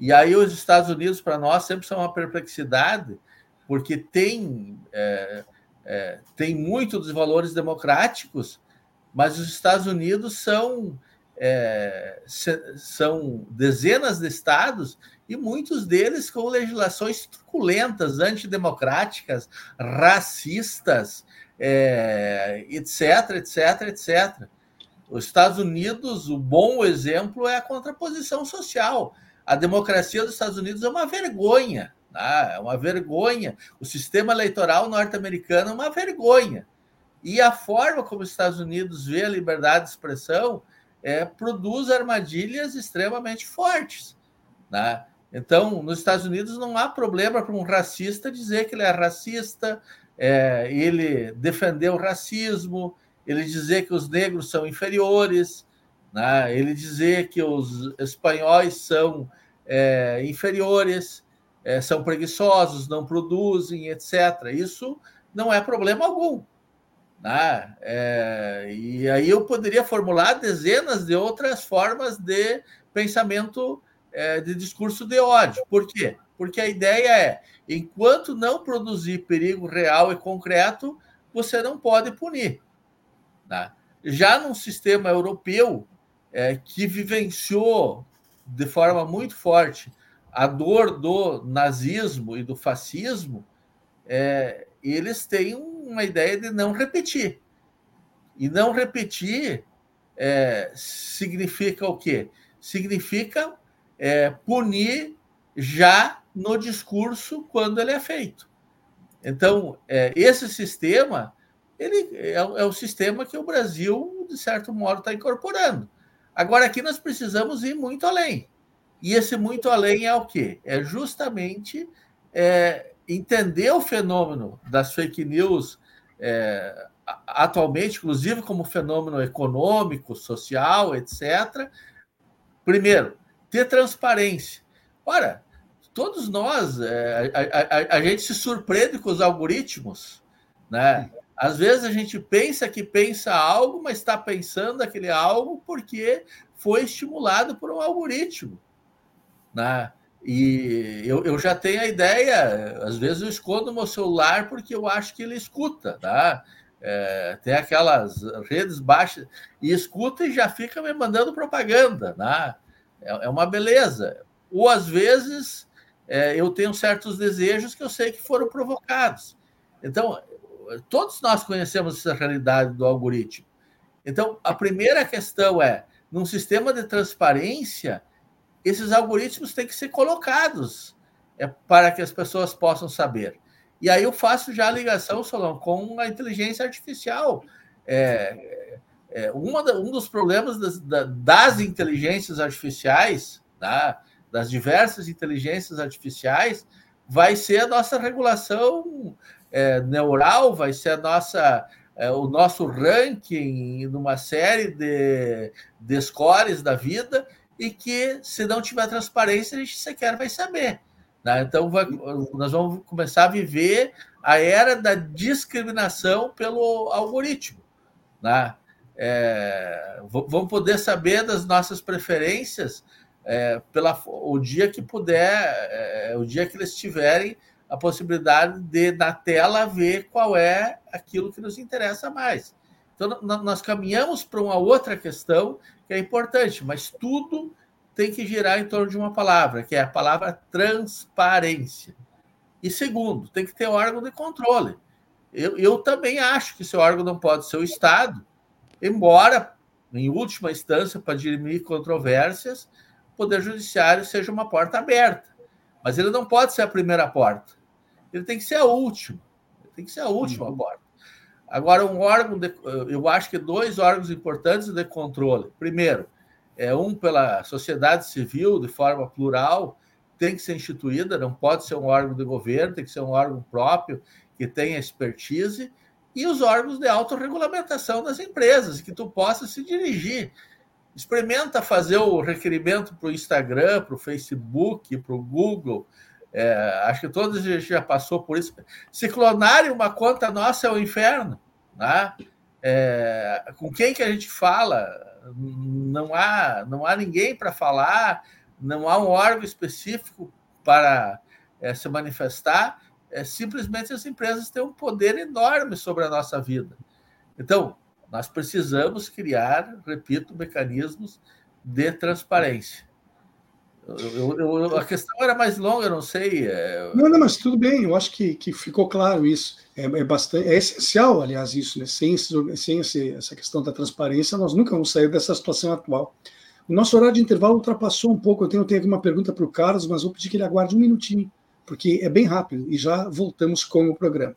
E aí os Estados Unidos, para nós, sempre são uma perplexidade, porque tem, é, é, tem muito dos valores democráticos, mas os Estados Unidos são, é, são dezenas de estados e muitos deles com legislações truculentas, antidemocráticas, racistas, é, etc, etc, etc. Os Estados Unidos, o bom exemplo é a contraposição social. A democracia dos Estados Unidos é uma vergonha, né? é uma vergonha. O sistema eleitoral norte-americano é uma vergonha. E a forma como os Estados Unidos vê a liberdade de expressão é, produz armadilhas extremamente fortes. Né? Então, nos Estados Unidos não há problema para um racista dizer que ele é racista, é, ele defender o racismo, ele dizer que os negros são inferiores, né? ele dizer que os espanhóis são é, inferiores, é, são preguiçosos, não produzem, etc. Isso não é problema algum. Né? É, e aí eu poderia formular dezenas de outras formas de pensamento é, de discurso de ódio. Por quê? Porque a ideia é, enquanto não produzir perigo real e concreto, você não pode punir. Tá? Já num sistema europeu é, que vivenciou de forma muito forte a dor do nazismo e do fascismo, é, eles têm uma ideia de não repetir. E não repetir é, significa o quê? Significa é, punir já no discurso quando ele é feito. Então, é, esse sistema ele é, é o sistema que o Brasil, de certo modo, está incorporando. Agora, aqui nós precisamos ir muito além. E esse muito além é o quê? É justamente é, entender o fenômeno das fake news é, atualmente, inclusive como fenômeno econômico, social, etc. Primeiro, ter transparência. Ora, todos nós, é, a, a, a, gente se surpreende com os algoritmos, né? Às vezes a gente pensa que pensa algo, mas está pensando aquele algo porque foi estimulado por um algoritmo, né? E eu, eu já tenho a ideia, às vezes eu escondo meu celular porque eu acho que ele escuta, tá? É, tem aquelas redes baixas e escuta e já fica me mandando propaganda, né? é, é uma beleza. Ou às vezes é, eu tenho certos desejos que eu sei que foram provocados. Então, todos nós conhecemos essa realidade do algoritmo. Então, a primeira questão é: num sistema de transparência, esses algoritmos têm que ser colocados é, para que as pessoas possam saber. E aí eu faço já a ligação, Solon, com a inteligência artificial. É, é, uma da, um dos problemas das, das inteligências artificiais, tá? das diversas inteligências artificiais, vai ser a nossa regulação é, neural, vai ser a nossa, é, o nosso ranking numa série de, de scores da vida, e que, se não tiver transparência, a gente sequer vai saber. Né? Então, vai, nós vamos começar a viver a era da discriminação pelo algoritmo. Né? é, vão poder saber das nossas preferências é, pela o dia que puder, é, o dia que eles tiverem a possibilidade de, na tela, ver qual é aquilo que nos interessa mais. Então, nós caminhamos para uma outra questão que é importante, mas tudo tem que girar em torno de uma palavra, que é a palavra transparência. E segundo, tem que ter órgão de controle. Eu, eu também acho que esse órgão não pode ser o Estado, embora, em última instância, para dirimir controvérsias, o Poder Judiciário seja uma porta aberta. Mas ele não pode ser a primeira porta ele tem que ser a última. Tem que ser a última uhum. porta. Agora, um órgão, de, eu acho que dois órgãos importantes de controle. Primeiro, é um pela sociedade civil, de forma plural, tem que ser instituída, não pode ser um órgão de governo, tem que ser um órgão próprio, que tenha expertise, e os órgãos de autorregulamentação das empresas, que tu possa se dirigir. Experimenta fazer o requerimento para o Instagram, para o Facebook, para o Google, é, acho que todos a gente já passou por isso. Se clonarem uma conta nossa é o inferno. Né? É, com quem que a gente fala? Não há, não há ninguém para falar, não há um órgão específico para é, se manifestar. É, simplesmente as empresas têm um poder enorme sobre a nossa vida. Então, nós precisamos criar, repito, mecanismos de transparência. Eu, eu, a questão era mais longa, eu não sei. É... Não, não, mas tudo bem, eu acho que, que ficou claro isso. É, é, bastante, é essencial, aliás, isso, né? Sem, sem esse, essa questão da transparência, nós nunca vamos sair dessa situação atual. O nosso horário de intervalo ultrapassou um pouco. Eu tenho, eu tenho aqui uma pergunta para o Carlos, mas vou pedir que ele aguarde um minutinho, porque é bem rápido e já voltamos com o programa.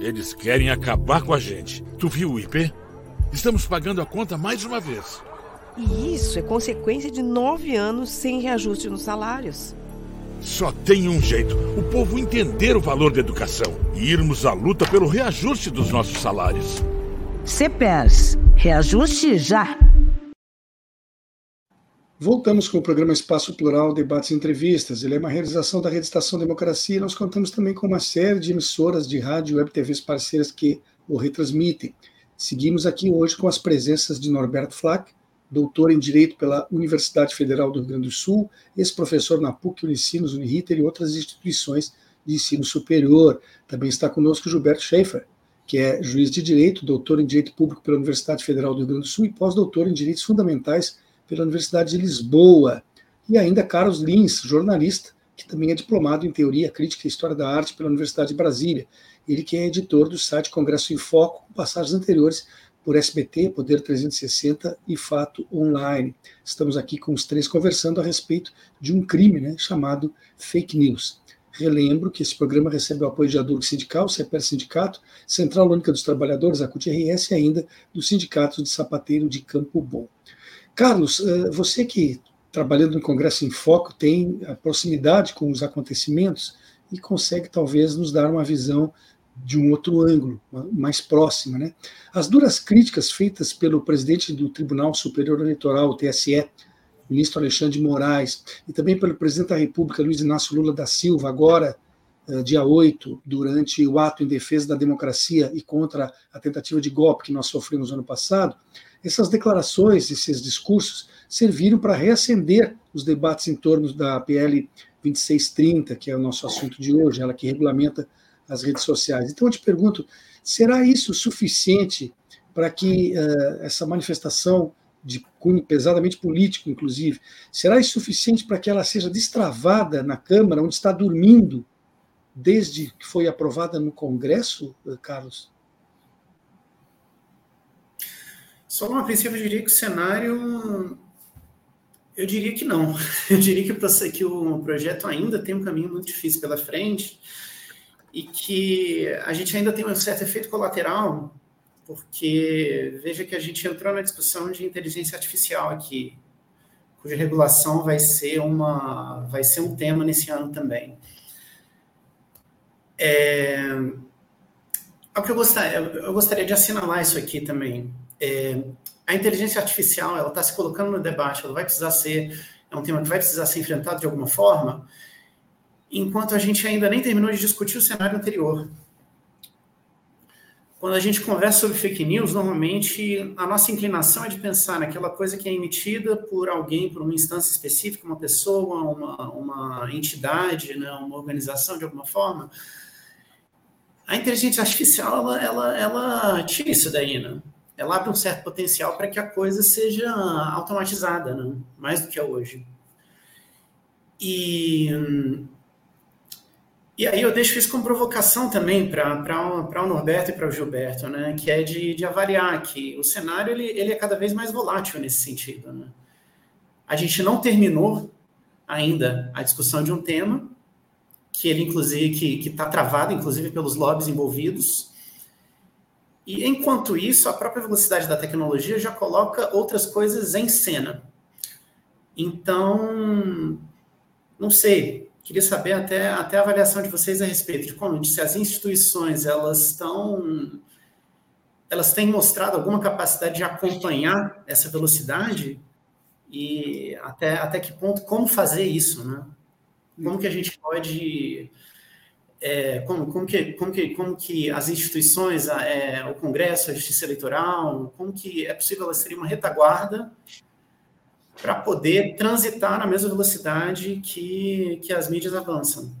Eles querem acabar com a gente. Tu viu o IP? Estamos pagando a conta mais uma vez. E isso é consequência de nove anos sem reajuste nos salários. Só tem um jeito: o povo entender o valor da educação e irmos à luta pelo reajuste dos nossos salários. CPERS, reajuste já! Voltamos com o programa Espaço Plural, Debates e Entrevistas. Ele é uma realização da Rede Estação Democracia e nós contamos também com uma série de emissoras de rádio e web TVs parceiras que o retransmitem. Seguimos aqui hoje com as presenças de Norberto Flack, doutor em Direito pela Universidade Federal do Rio Grande do Sul, ex-professor na PUC, Unicinos, Uniriter e outras instituições de ensino superior. Também está conosco Gilberto Schaefer, que é juiz de Direito, doutor em Direito Público pela Universidade Federal do Rio Grande do Sul e pós-doutor em Direitos Fundamentais pela Universidade de Lisboa, e ainda Carlos Lins, jornalista, que também é diplomado em Teoria Crítica e História da Arte pela Universidade de Brasília. Ele que é editor do site Congresso em Foco, com passagens anteriores por SBT, Poder 360 e Fato Online. Estamos aqui com os três conversando a respeito de um crime né, chamado fake news. Relembro que esse programa recebe o apoio de Adurg Sindical, CEPER Sindicato, Central Única dos Trabalhadores, a CUT-RS e ainda do Sindicato de Sapateiro de Campo Bom. Carlos, eh, você que trabalhando no Congresso em Foco tem a proximidade com os acontecimentos e consegue talvez nos dar uma visão de um outro ângulo, mais próxima. Né? As duras críticas feitas pelo presidente do Tribunal Superior Eleitoral, o TSE, ministro Alexandre Moraes, e também pelo presidente da República, Luiz Inácio Lula da Silva, agora, eh, dia 8, durante o ato em defesa da democracia e contra a tentativa de golpe que nós sofremos no ano passado, essas declarações, esses discursos, serviram para reacender os debates em torno da PL 2630, que é o nosso assunto de hoje, ela que regulamenta as redes sociais. Então eu te pergunto, será isso suficiente para que uh, essa manifestação de cunho pesadamente político, inclusive, será isso suficiente para que ela seja destravada na Câmara, onde está dormindo desde que foi aprovada no Congresso, eh, Carlos? Só uma princípio, eu diria que o cenário. Eu diria que não. Eu diria que, que o projeto ainda tem um caminho muito difícil pela frente e que a gente ainda tem um certo efeito colateral, porque veja que a gente entrou na discussão de inteligência artificial aqui, cuja regulação vai ser uma vai ser um tema nesse ano também. É, o que eu gostaria, eu gostaria de assinalar isso aqui também. É, a inteligência artificial ela está se colocando no debate, ela vai precisar ser é um tema que vai precisar ser enfrentado de alguma forma, enquanto a gente ainda nem terminou de discutir o cenário anterior. Quando a gente conversa sobre fake news, normalmente a nossa inclinação é de pensar naquela coisa que é emitida por alguém, por uma instância específica, uma pessoa, uma, uma entidade, né, uma organização de alguma forma. A inteligência artificial, ela, ela, ela tira isso daí, né? Ela abre um certo potencial para que a coisa seja automatizada, né? mais do que é hoje. E e aí eu deixo isso como provocação também para o Norberto e para o Gilberto, né? que é de, de avaliar que o cenário ele, ele é cada vez mais volátil nesse sentido. Né? A gente não terminou ainda a discussão de um tema que ele inclusive que está travado inclusive pelos lobbies envolvidos e enquanto isso a própria velocidade da tecnologia já coloca outras coisas em cena. Então não sei. Queria saber até, até a avaliação de vocês a respeito de como se as instituições elas estão elas têm mostrado alguma capacidade de acompanhar essa velocidade? E até, até que ponto como fazer isso, né? Como que a gente pode é, como, como, que, como, que, como que as instituições, é, o Congresso, a Justiça Eleitoral, como que é possível elas serem uma retaguarda para poder transitar na mesma velocidade que, que as mídias avançam.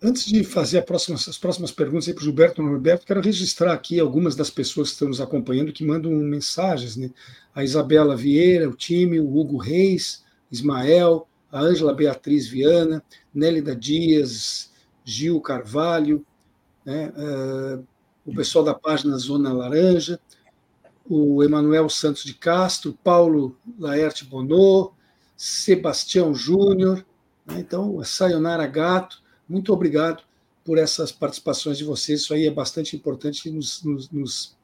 Antes de fazer próxima, as próximas perguntas para o Gilberto Norberto, quero registrar aqui algumas das pessoas que estão nos acompanhando que mandam mensagens. Né? A Isabela Vieira, o time, o Hugo Reis, Ismael, a Ângela Beatriz Viana, Nélida Dias, Gil Carvalho, né? uh, o pessoal da página Zona Laranja, o Emanuel Santos de Castro, Paulo Laerte Bonô, Sebastião Júnior, né? então, Sayonara Gato, muito obrigado por essas participações de vocês, isso aí é bastante importante e nos, nos, nos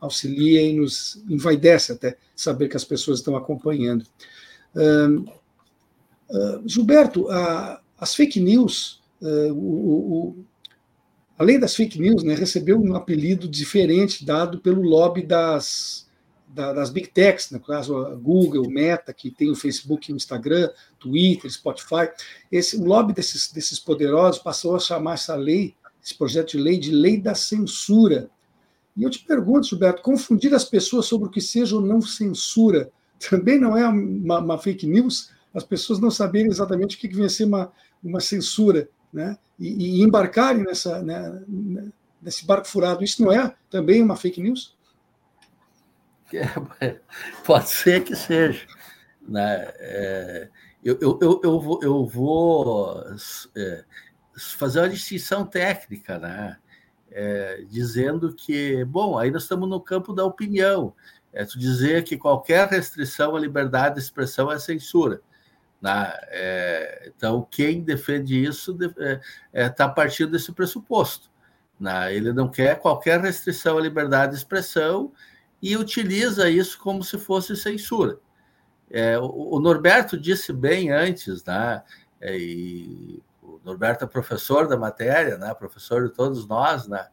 auxilia e nos envaidece até saber que as pessoas estão acompanhando. Uh, Gilberto, uh, as fake news, o, o, além das fake news, né, recebeu um apelido diferente dado pelo lobby das, da, das big techs, no caso a Google, Meta, que tem o Facebook, o Instagram, Twitter, Spotify. Esse, o lobby desses, desses poderosos passou a chamar essa lei, esse projeto de lei, de lei da censura. E eu te pergunto, Gilberto, confundir as pessoas sobre o que seja ou não censura também não é uma, uma fake news? As pessoas não saberem exatamente o que vem a ser uma, uma censura né, e, e embarcarem nessa, né, nesse barco furado. Isso não é também uma fake news? É, pode ser que seja. Né? É, eu, eu, eu, eu, vou, eu vou é, fazer uma distinção técnica, né? É, dizendo que, bom, aí nós estamos no campo da opinião. É tu dizer que qualquer restrição à liberdade de expressão é censura. Né? É, então, quem defende isso está é, é, tá partindo desse pressuposto. Né? Ele não quer qualquer restrição à liberdade de expressão e utiliza isso como se fosse censura. É, o, o, Norberto disse bem antes, né? É, e o Norberto é professor da matéria, né? professor de todos nós, né?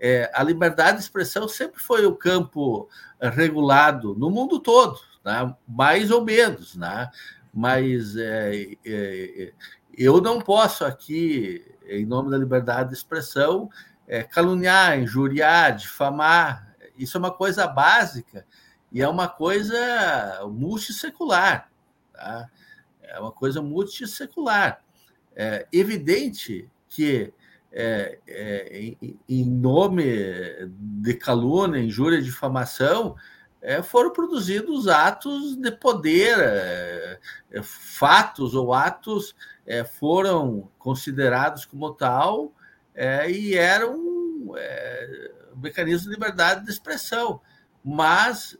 É, a liberdade de expressão sempre foi o campo regulado no mundo todo, né? mais ou menos. Né? Mas é, é, é, eu não posso aqui, em nome da liberdade de expressão, é, caluniar, injuriar, difamar. Isso é uma coisa básica e é uma coisa multissecular. Tá? É uma coisa multissecular. É evidente que é, é, em, em nome de calúnia, injúria, difamação, é, foram produzidos atos de poder, é, é, fatos ou atos é, foram considerados como tal é, e eram um é, mecanismo de liberdade de expressão. Mas,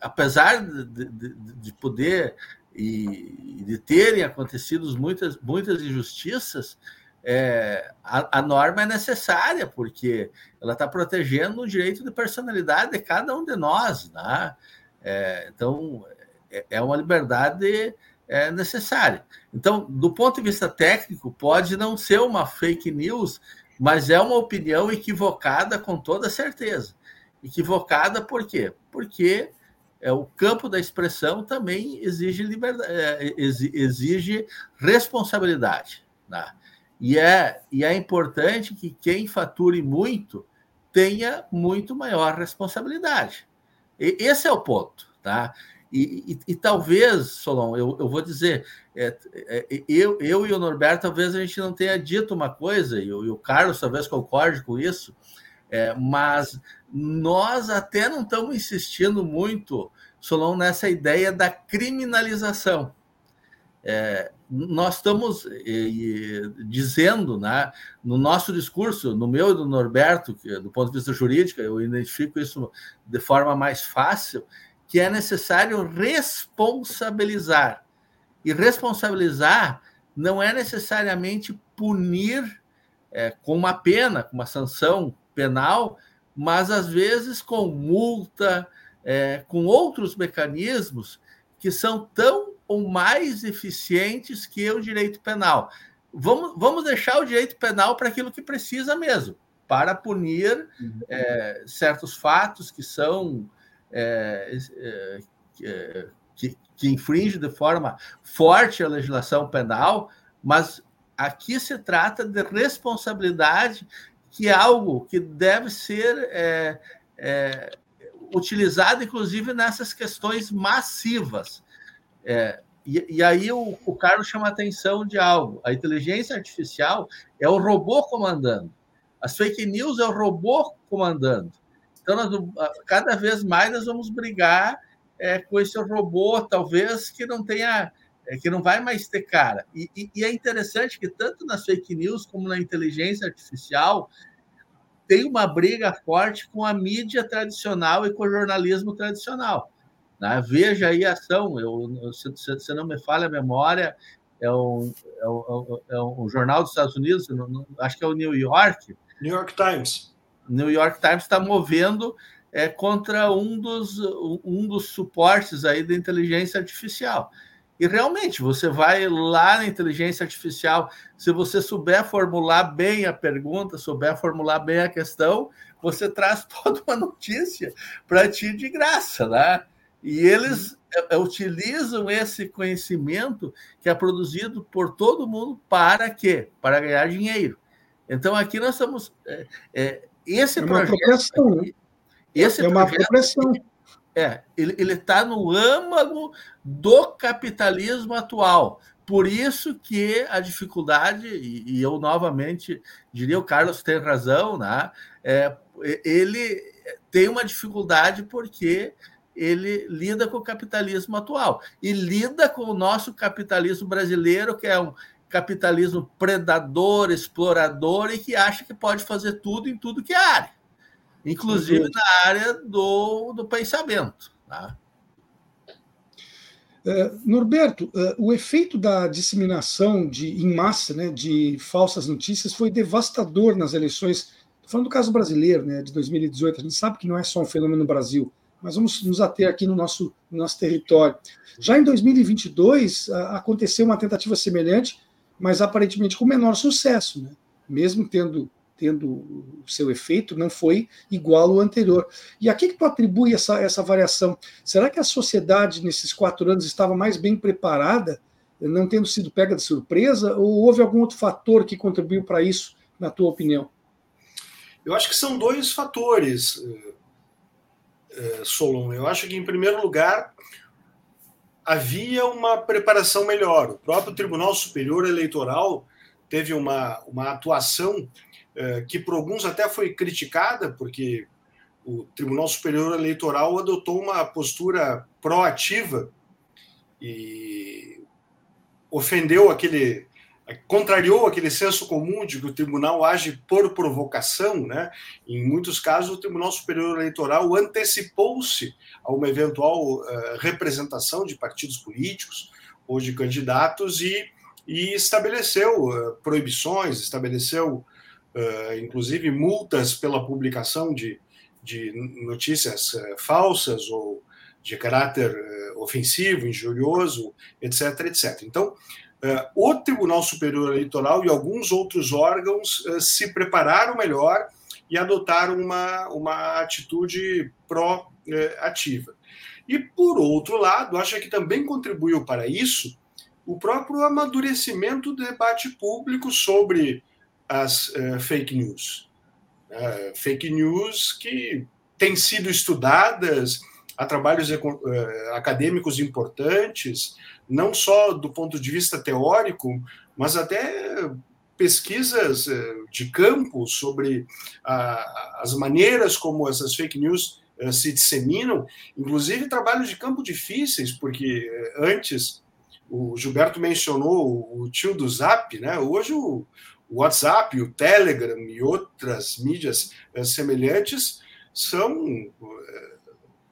apesar de, de, de, poder e de terem acontecido muitas, muitas injustiças, é, a, a, norma é necessária, porque ela está protegendo o direito de personalidade de cada um de nós. Né? É, então, é, é uma liberdade é, necessária. Então, do ponto de vista técnico, pode não ser uma fake news, mas é uma opinião equivocada com toda certeza. Equivocada por quê? Porque é, o campo da expressão também exige liberdade, é, exige responsabilidade. Né? E, é, e é importante que quem fature muito tenha muito maior responsabilidade. E, esse é o ponto. Tá? E, e, e, talvez, Solon, eu, eu vou dizer, é, é, eu, eu e o Norberto, talvez a gente não tenha dito uma coisa, e, o, e o Carlos talvez concorde com isso, é, mas nós até não estamos insistindo muito, Solon, nessa ideia da criminalização. É, nós estamos dizendo, né, no nosso discurso, no meu e do Norberto, que, do ponto de vista jurídico, eu identifico isso de forma mais fácil, que é necessário responsabilizar. E responsabilizar não é necessariamente punir é, com uma pena, com uma sanção penal, mas às vezes com multa, é, com outros mecanismos que são tão ou mais eficientes que o direito penal. Vamos, vamos deixar o direito penal para aquilo que precisa mesmo, para punir uhum. é, certos fatos que são é, é, que, que infringe de forma forte a legislação penal, mas aqui se trata de responsabilidade, que é algo que deve ser é, é, utilizado, inclusive, nessas questões massivas. É, e, e, aí o, o Carlos chama a atenção de algo. A inteligência artificial é o robô comandando. As fake news é o robô comandando. Então, nós, cada vez mais nós vamos brigar é, com esse robô, talvez que não tenha, é, que não vai mais ter cara. E, e, e, é interessante que tanto nas fake news como na inteligência artificial tem uma briga forte com a mídia tradicional e com o jornalismo tradicional. Né? Veja aí a ação, eu, se, se não me falha a memória, é um, é um, é um jornal dos Estados Unidos, acho que é o New York. New York Times New York Times está movendo é, contra um dos, um dos suportes aí da inteligência artificial. E realmente, você vai lá na inteligência artificial, se você souber formular bem a pergunta, souber formular bem a questão, você traz toda uma notícia para ti de graça, né? E eles é, utilizam esse conhecimento que é produzido por todo mundo para quê? Para ganhar dinheiro. Então, aqui nós estamos. É, é, esse é uma projeto. Né? Esse é uma apropriação. É, ele está no âmago do capitalismo atual. Por isso que a dificuldade, e, e eu novamente diria, o Carlos tem razão, né? É, ele tem uma dificuldade porque ele lida com o capitalismo atual e lida com o nosso capitalismo brasileiro, que é um capitalismo predador, explorador e que acha que pode fazer tudo em tudo que é área, inclusive na área do, do pensamento. Tá? Uh, Norberto, uh, o efeito da disseminação de, em massa né, de falsas notícias foi devastador nas eleições. Estou falando do caso brasileiro, né, de 2018. A gente sabe que não é só um fenômeno no Brasil, mas vamos nos ater aqui no nosso, no nosso território. Já em 2022, uh, aconteceu uma tentativa semelhante, mas aparentemente com menor sucesso, né? mesmo tendo tendo o seu efeito, não foi igual ao anterior. E a que, que tu atribui essa, essa variação? Será que a sociedade, nesses quatro anos, estava mais bem preparada, não tendo sido pega de surpresa, ou houve algum outro fator que contribuiu para isso, na tua opinião? Eu acho que são dois fatores, eh, Solon. Eu acho que, em primeiro lugar, havia uma preparação melhor. O próprio Tribunal Superior Eleitoral teve uma, uma atuação eh, que, por alguns, até foi criticada, porque o Tribunal Superior Eleitoral adotou uma postura proativa e ofendeu aquele contrariou aquele senso comum de que o tribunal age por provocação, né? Em muitos casos, o Tribunal Superior Eleitoral antecipou-se a uma eventual uh, representação de partidos políticos ou de candidatos e, e estabeleceu uh, proibições, estabeleceu, uh, inclusive, multas pela publicação de, de notícias falsas ou de caráter ofensivo, injurioso, etc, etc. Então, o Tribunal Superior Eleitoral e alguns outros órgãos uh, se prepararam melhor e adotaram uma, uma atitude pró-ativa. E, por outro lado, acho que também contribuiu para isso o próprio amadurecimento do debate público sobre as fake news. fake news que têm sido estudadas há trabalhos eh, acadêmicos importantes, não só do ponto de vista teórico, mas até pesquisas eh, de campo sobre as maneiras como essas fake news eh, se disseminam, inclusive trabalhos de campo difíceis, porque antes o Gilberto mencionou o tio do Zap, né? Hoje o WhatsApp, o Telegram e outras mídias semelhantes são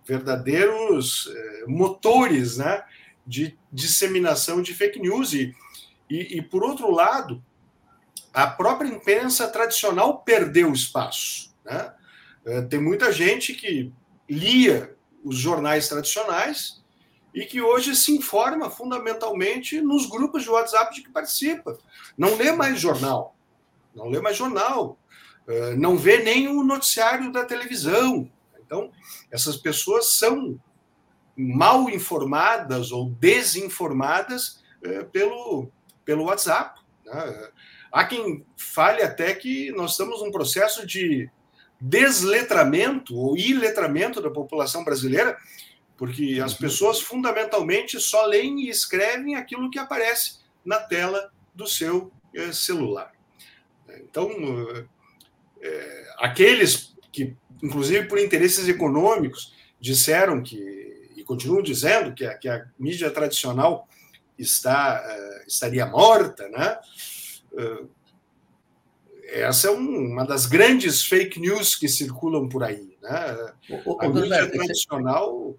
verdadeiros eh, motores né, de disseminação de fake news. E, e, e, por outro lado, a própria imprensa tradicional perdeu espaço. Né? Eh, tem muita gente que lia os jornais tradicionais e que hoje se informa fundamentalmente nos grupos de WhatsApp de que participa. Não lê mais jornal, não lê mais jornal, eh, não vê nem o noticiário da televisão, então, essas pessoas são mal informadas ou desinformadas é, pelo, pelo WhatsApp. Né? Há quem fale até que nós estamos num processo de desletramento ou iletramento da população brasileira, porque as uhum. pessoas fundamentalmente só leem e escrevem aquilo que aparece na tela do seu é, celular. Então, é, aqueles que inclusive por interesses econômicos, disseram que, continuam dizendo, que a, que a mídia tradicional está, uh, estaria morta, né? Uh, essa é um, uma das grandes fake news que circulam por aí. Né? O, a mídia tradicional,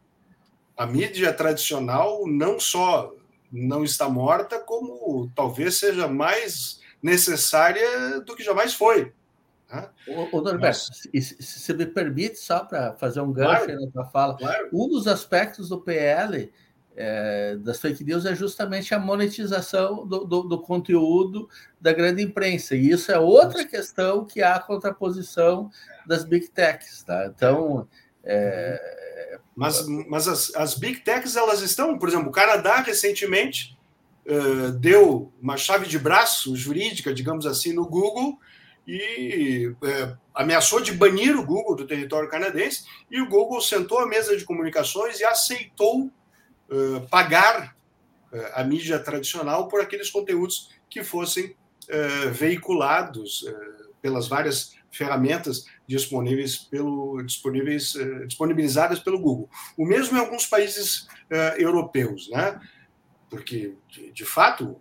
a mídia tradicional não só não está morta, como talvez seja mais necessária do que jamais foi. Né? Ô, Norberto, se, se me permite, só para fazer um gancho claro, na tua fala, claro. um dos aspectos do PL é, das fake news é justamente a monetização do, do, do, conteúdo da grande imprensa. E isso é outra questão que há a contraposição das big techs. Tá? Então. É... Mas, mas as, as big techs, elas estão, por exemplo, o Canadá recentemente uh, deu uma chave de braço jurídica, digamos assim, no Google e é, ameaçou de banir o Google do território canadense, e o Google sentou à mesa de comunicações e aceitou uh, pagar uh, a mídia tradicional por aqueles conteúdos que fossem uh, veiculados pelas várias ferramentas disponíveis pelo, disponíveis, disponibilizadas pelo Google. O mesmo em alguns países europeus, né? porque, de, de fato,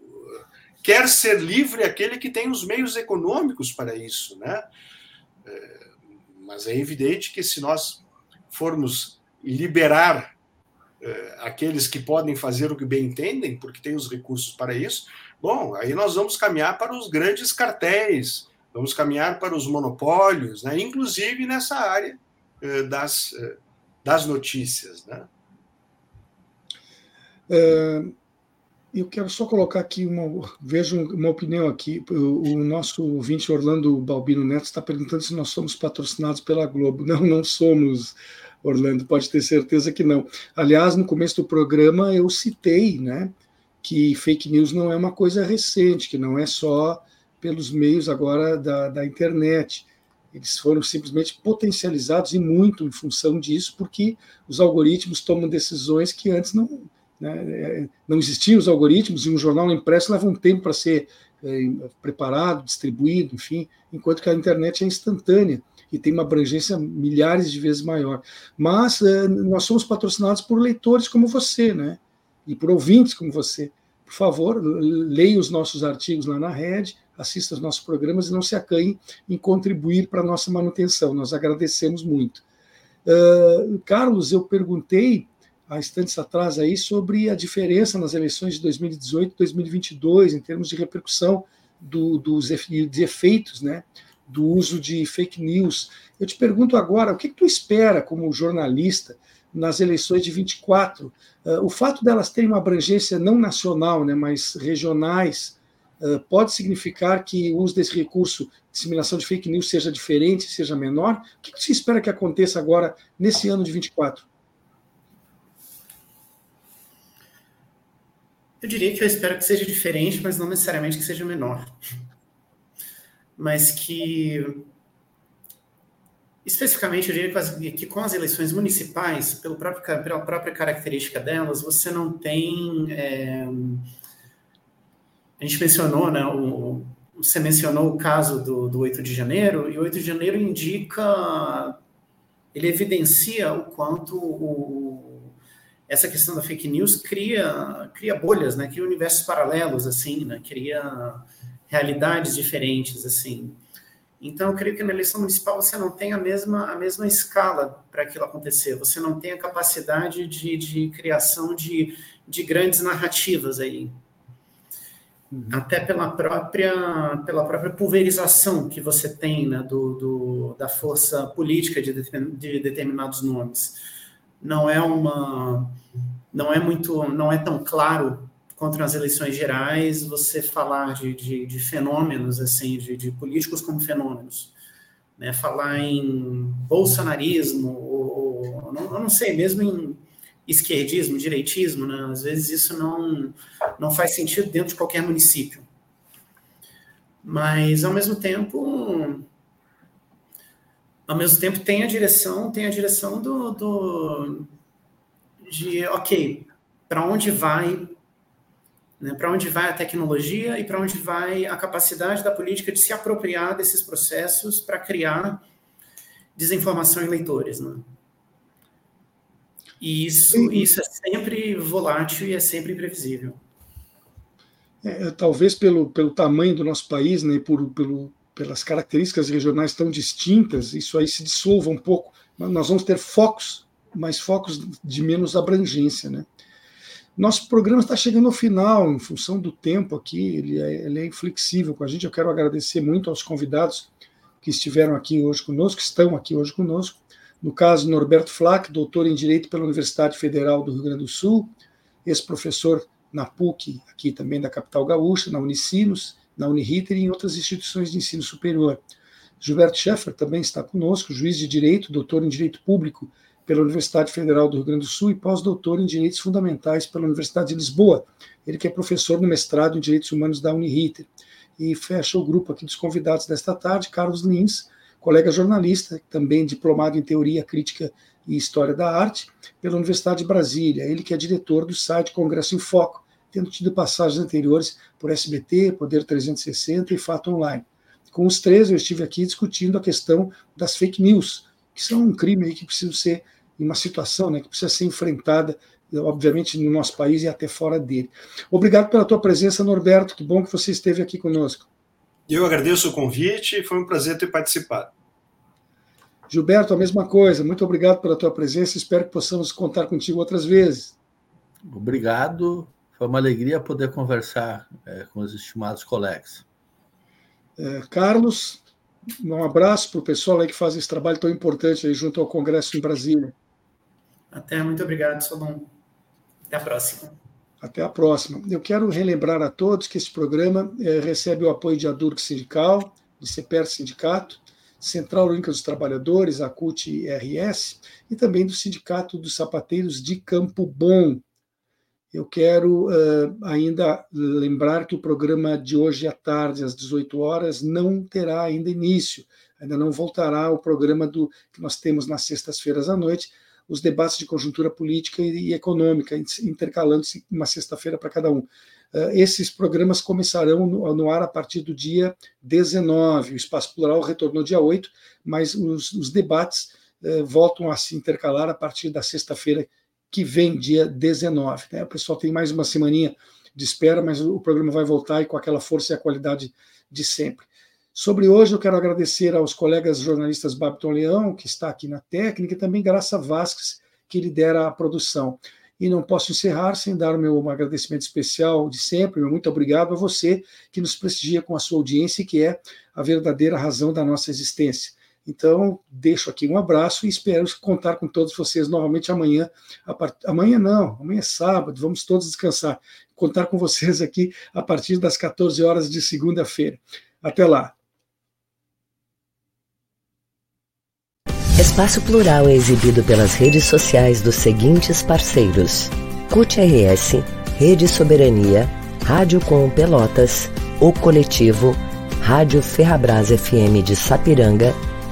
quer ser livre aquele que tem os meios econômicos para isso, né? É, mas é evidente que se nós formos liberar é, aqueles que podem fazer o que bem entendem, porque têm os recursos para isso, bom, aí nós vamos caminhar para os grandes cartéis, vamos caminhar para os monopólios, né? inclusive nessa área é, das, das notícias. Né? Eu quero só colocar aqui uma. Vejo uma opinião aqui. O, o nosso ouvinte Orlando Balbino Neto está perguntando se nós somos patrocinados pela Globo. Não, não somos, Orlando, pode ter certeza que não. Aliás, no começo do programa eu citei né, que fake news não é uma coisa recente, que não é só pelos meios agora da, da internet. Eles foram simplesmente potencializados e muito em função disso, porque os algoritmos tomam decisões que antes não né? É, não existiam os algoritmos e um jornal impresso leva um tempo para ser é, preparado, distribuído, enfim, enquanto que a internet é instantânea e tem uma abrangência milhares de vezes maior. Mas é, nós somos patrocinados por leitores como você, né? E por ouvintes como você. Por favor, leia os nossos artigos lá na rede, assista os nossos programas e não se acanhe em contribuir para a nossa manutenção. Nós agradecemos muito. Uh, Carlos, eu perguntei há instantes atrás aí sobre a diferença nas eleições de 2018 e 2022 em termos de repercussão do, dos efeitos né, do uso de fake news. Eu te pergunto agora, o que, que tu espera como jornalista nas eleições de 24? Uh, o fato delas terem uma abrangência não nacional, né, mas regionais, uh, pode significar que o uso desse recurso, disseminação de fake news, seja diferente, seja menor? O que, que se espera que aconteça agora, nesse ano de 24? Eu diria que eu espero que seja diferente, mas não necessariamente que seja menor. Mas que, especificamente, eu diria que, as, que com as eleições municipais, pelo próprio, pela própria característica delas, você não tem. É, a gente mencionou, né? O, você mencionou o caso do, do 8 de janeiro, e o 8 de janeiro indica. Ele evidencia o quanto o, essa questão da fake news cria, cria bolhas, né? Cria universos paralelos, assim, né? Cria realidades diferentes, assim. Então, eu creio que na eleição municipal você não tem a mesma, a mesma escala para aquilo acontecer. Você não tem a capacidade de, de criação de, de grandes narrativas aí. Uhum. Até pela própria, pela própria pulverização que você tem né, do, do, da força política de, de determinados nomes não é uma não é muito não é tão claro contra as eleições gerais você falar de, de, de fenômenos assim de, de, políticos como fenômenos né? Falar em bolsonarismo ou, ou não, eu não sei mesmo em esquerdismo direitismo né? Às vezes isso não não faz sentido dentro de qualquer município. Mas ao mesmo tempo ao mesmo tempo tem a direção, tem a direção do, do de ok, para onde vai, né, para onde vai a tecnologia e para onde vai a capacidade da política de se apropriar desses processos para criar desinformação em leitores, né? E isso, isso é sempre volátil e é sempre imprevisível. É, talvez pelo, pelo tamanho do nosso país, né, por, pelo, pelas características regionais tão distintas, isso aí se dissolva um pouco. Nós vamos ter focos, mas focos de menos abrangência, né? Nosso programa está chegando ao final, em função do tempo aqui, ele é, ele é inflexível com a gente. Eu quero agradecer muito aos convidados que estiveram aqui hoje conosco, que estão aqui hoje conosco. No caso, Norberto Flack, doutor em Direito pela Universidade Federal do Rio Grande do Sul, ex-professor na PUC, aqui também da capital gaúcha, na Unicinos, na Uniriter e em outras instituições de ensino superior. Gilberto Scheffer também está conosco, juiz de direito, doutor em direito público pela Universidade Federal do Rio Grande do Sul e pós-doutor em direitos fundamentais pela Universidade de Lisboa. Ele que é professor no mestrado em direitos humanos da Uniriter. E fecha o grupo aqui dos convidados desta tarde, Carlos Lins, colega jornalista, também diplomado em teoria crítica e história da arte pela Universidade de Brasília. Ele que é diretor do site Congresso em Foco, tendo tido passagens anteriores por SBT, Poder 360 e Fato Online. Com os três, eu estive aqui discutindo a questão das fake news, que são um crime aí que precisa ser, em uma situação né, que precisa ser enfrentada, obviamente, no nosso país e até fora dele. Obrigado pela tua presença, Norberto, que bom que você esteve aqui conosco. Eu agradeço o convite, foi um prazer ter participado. Gilberto, a mesma coisa, muito obrigado pela tua presença, espero que possamos contar contigo outras vezes. Obrigado, foi uma alegria poder conversar é, com os estimados colegas. É, Carlos, um abraço para o pessoal aí que faz esse trabalho tão importante aí junto ao Congresso em Brasília. Até, muito obrigado, Solon. Até a próxima. Até a próxima. Eu quero relembrar a todos que esse programa é, recebe o apoio de Adurc Sindical, de CEPER Sindicato, Central Única dos Trabalhadores, a CUT-RS, e também do Sindicato dos Sapateiros de Campo Bom, eu quero uh, ainda lembrar que o programa de hoje à tarde, às 18 horas, não terá ainda início, ainda não voltará o programa do que nós temos nas sextas-feiras à noite, os debates de conjuntura política e, e econômica, intercalando-se uma sexta-feira para cada um. Uh, esses programas começarão no, no, ar a partir do dia 19. O Espaço Plural retornou dia 8, mas os, os debates uh, voltam a se intercalar a partir da sexta-feira que vem, dia 19. Né? O pessoal tem mais uma semaninha de espera, mas o programa vai voltar e com aquela força e a qualidade de sempre. Sobre hoje, eu quero agradecer aos colegas jornalistas Babton Leão, que está aqui na técnica, e também Graça Vasques, que lidera a produção. E não posso encerrar sem dar o meu agradecimento especial de sempre, meu muito obrigado a você que nos prestigia com a sua audiência que é a verdadeira razão da nossa existência. Então, deixo aqui um abraço e espero contar com todos vocês novamente amanhã. Part... Amanhã não, amanhã é sábado, vamos todos descansar. Contar com vocês aqui a partir das 14 horas de segunda-feira. Até lá. Espaço Plural é exibido pelas redes sociais dos seguintes parceiros: CUT RS, Rede Soberania, Rádio Com Pelotas, O Coletivo, Rádio Ferrabras FM de Sapiranga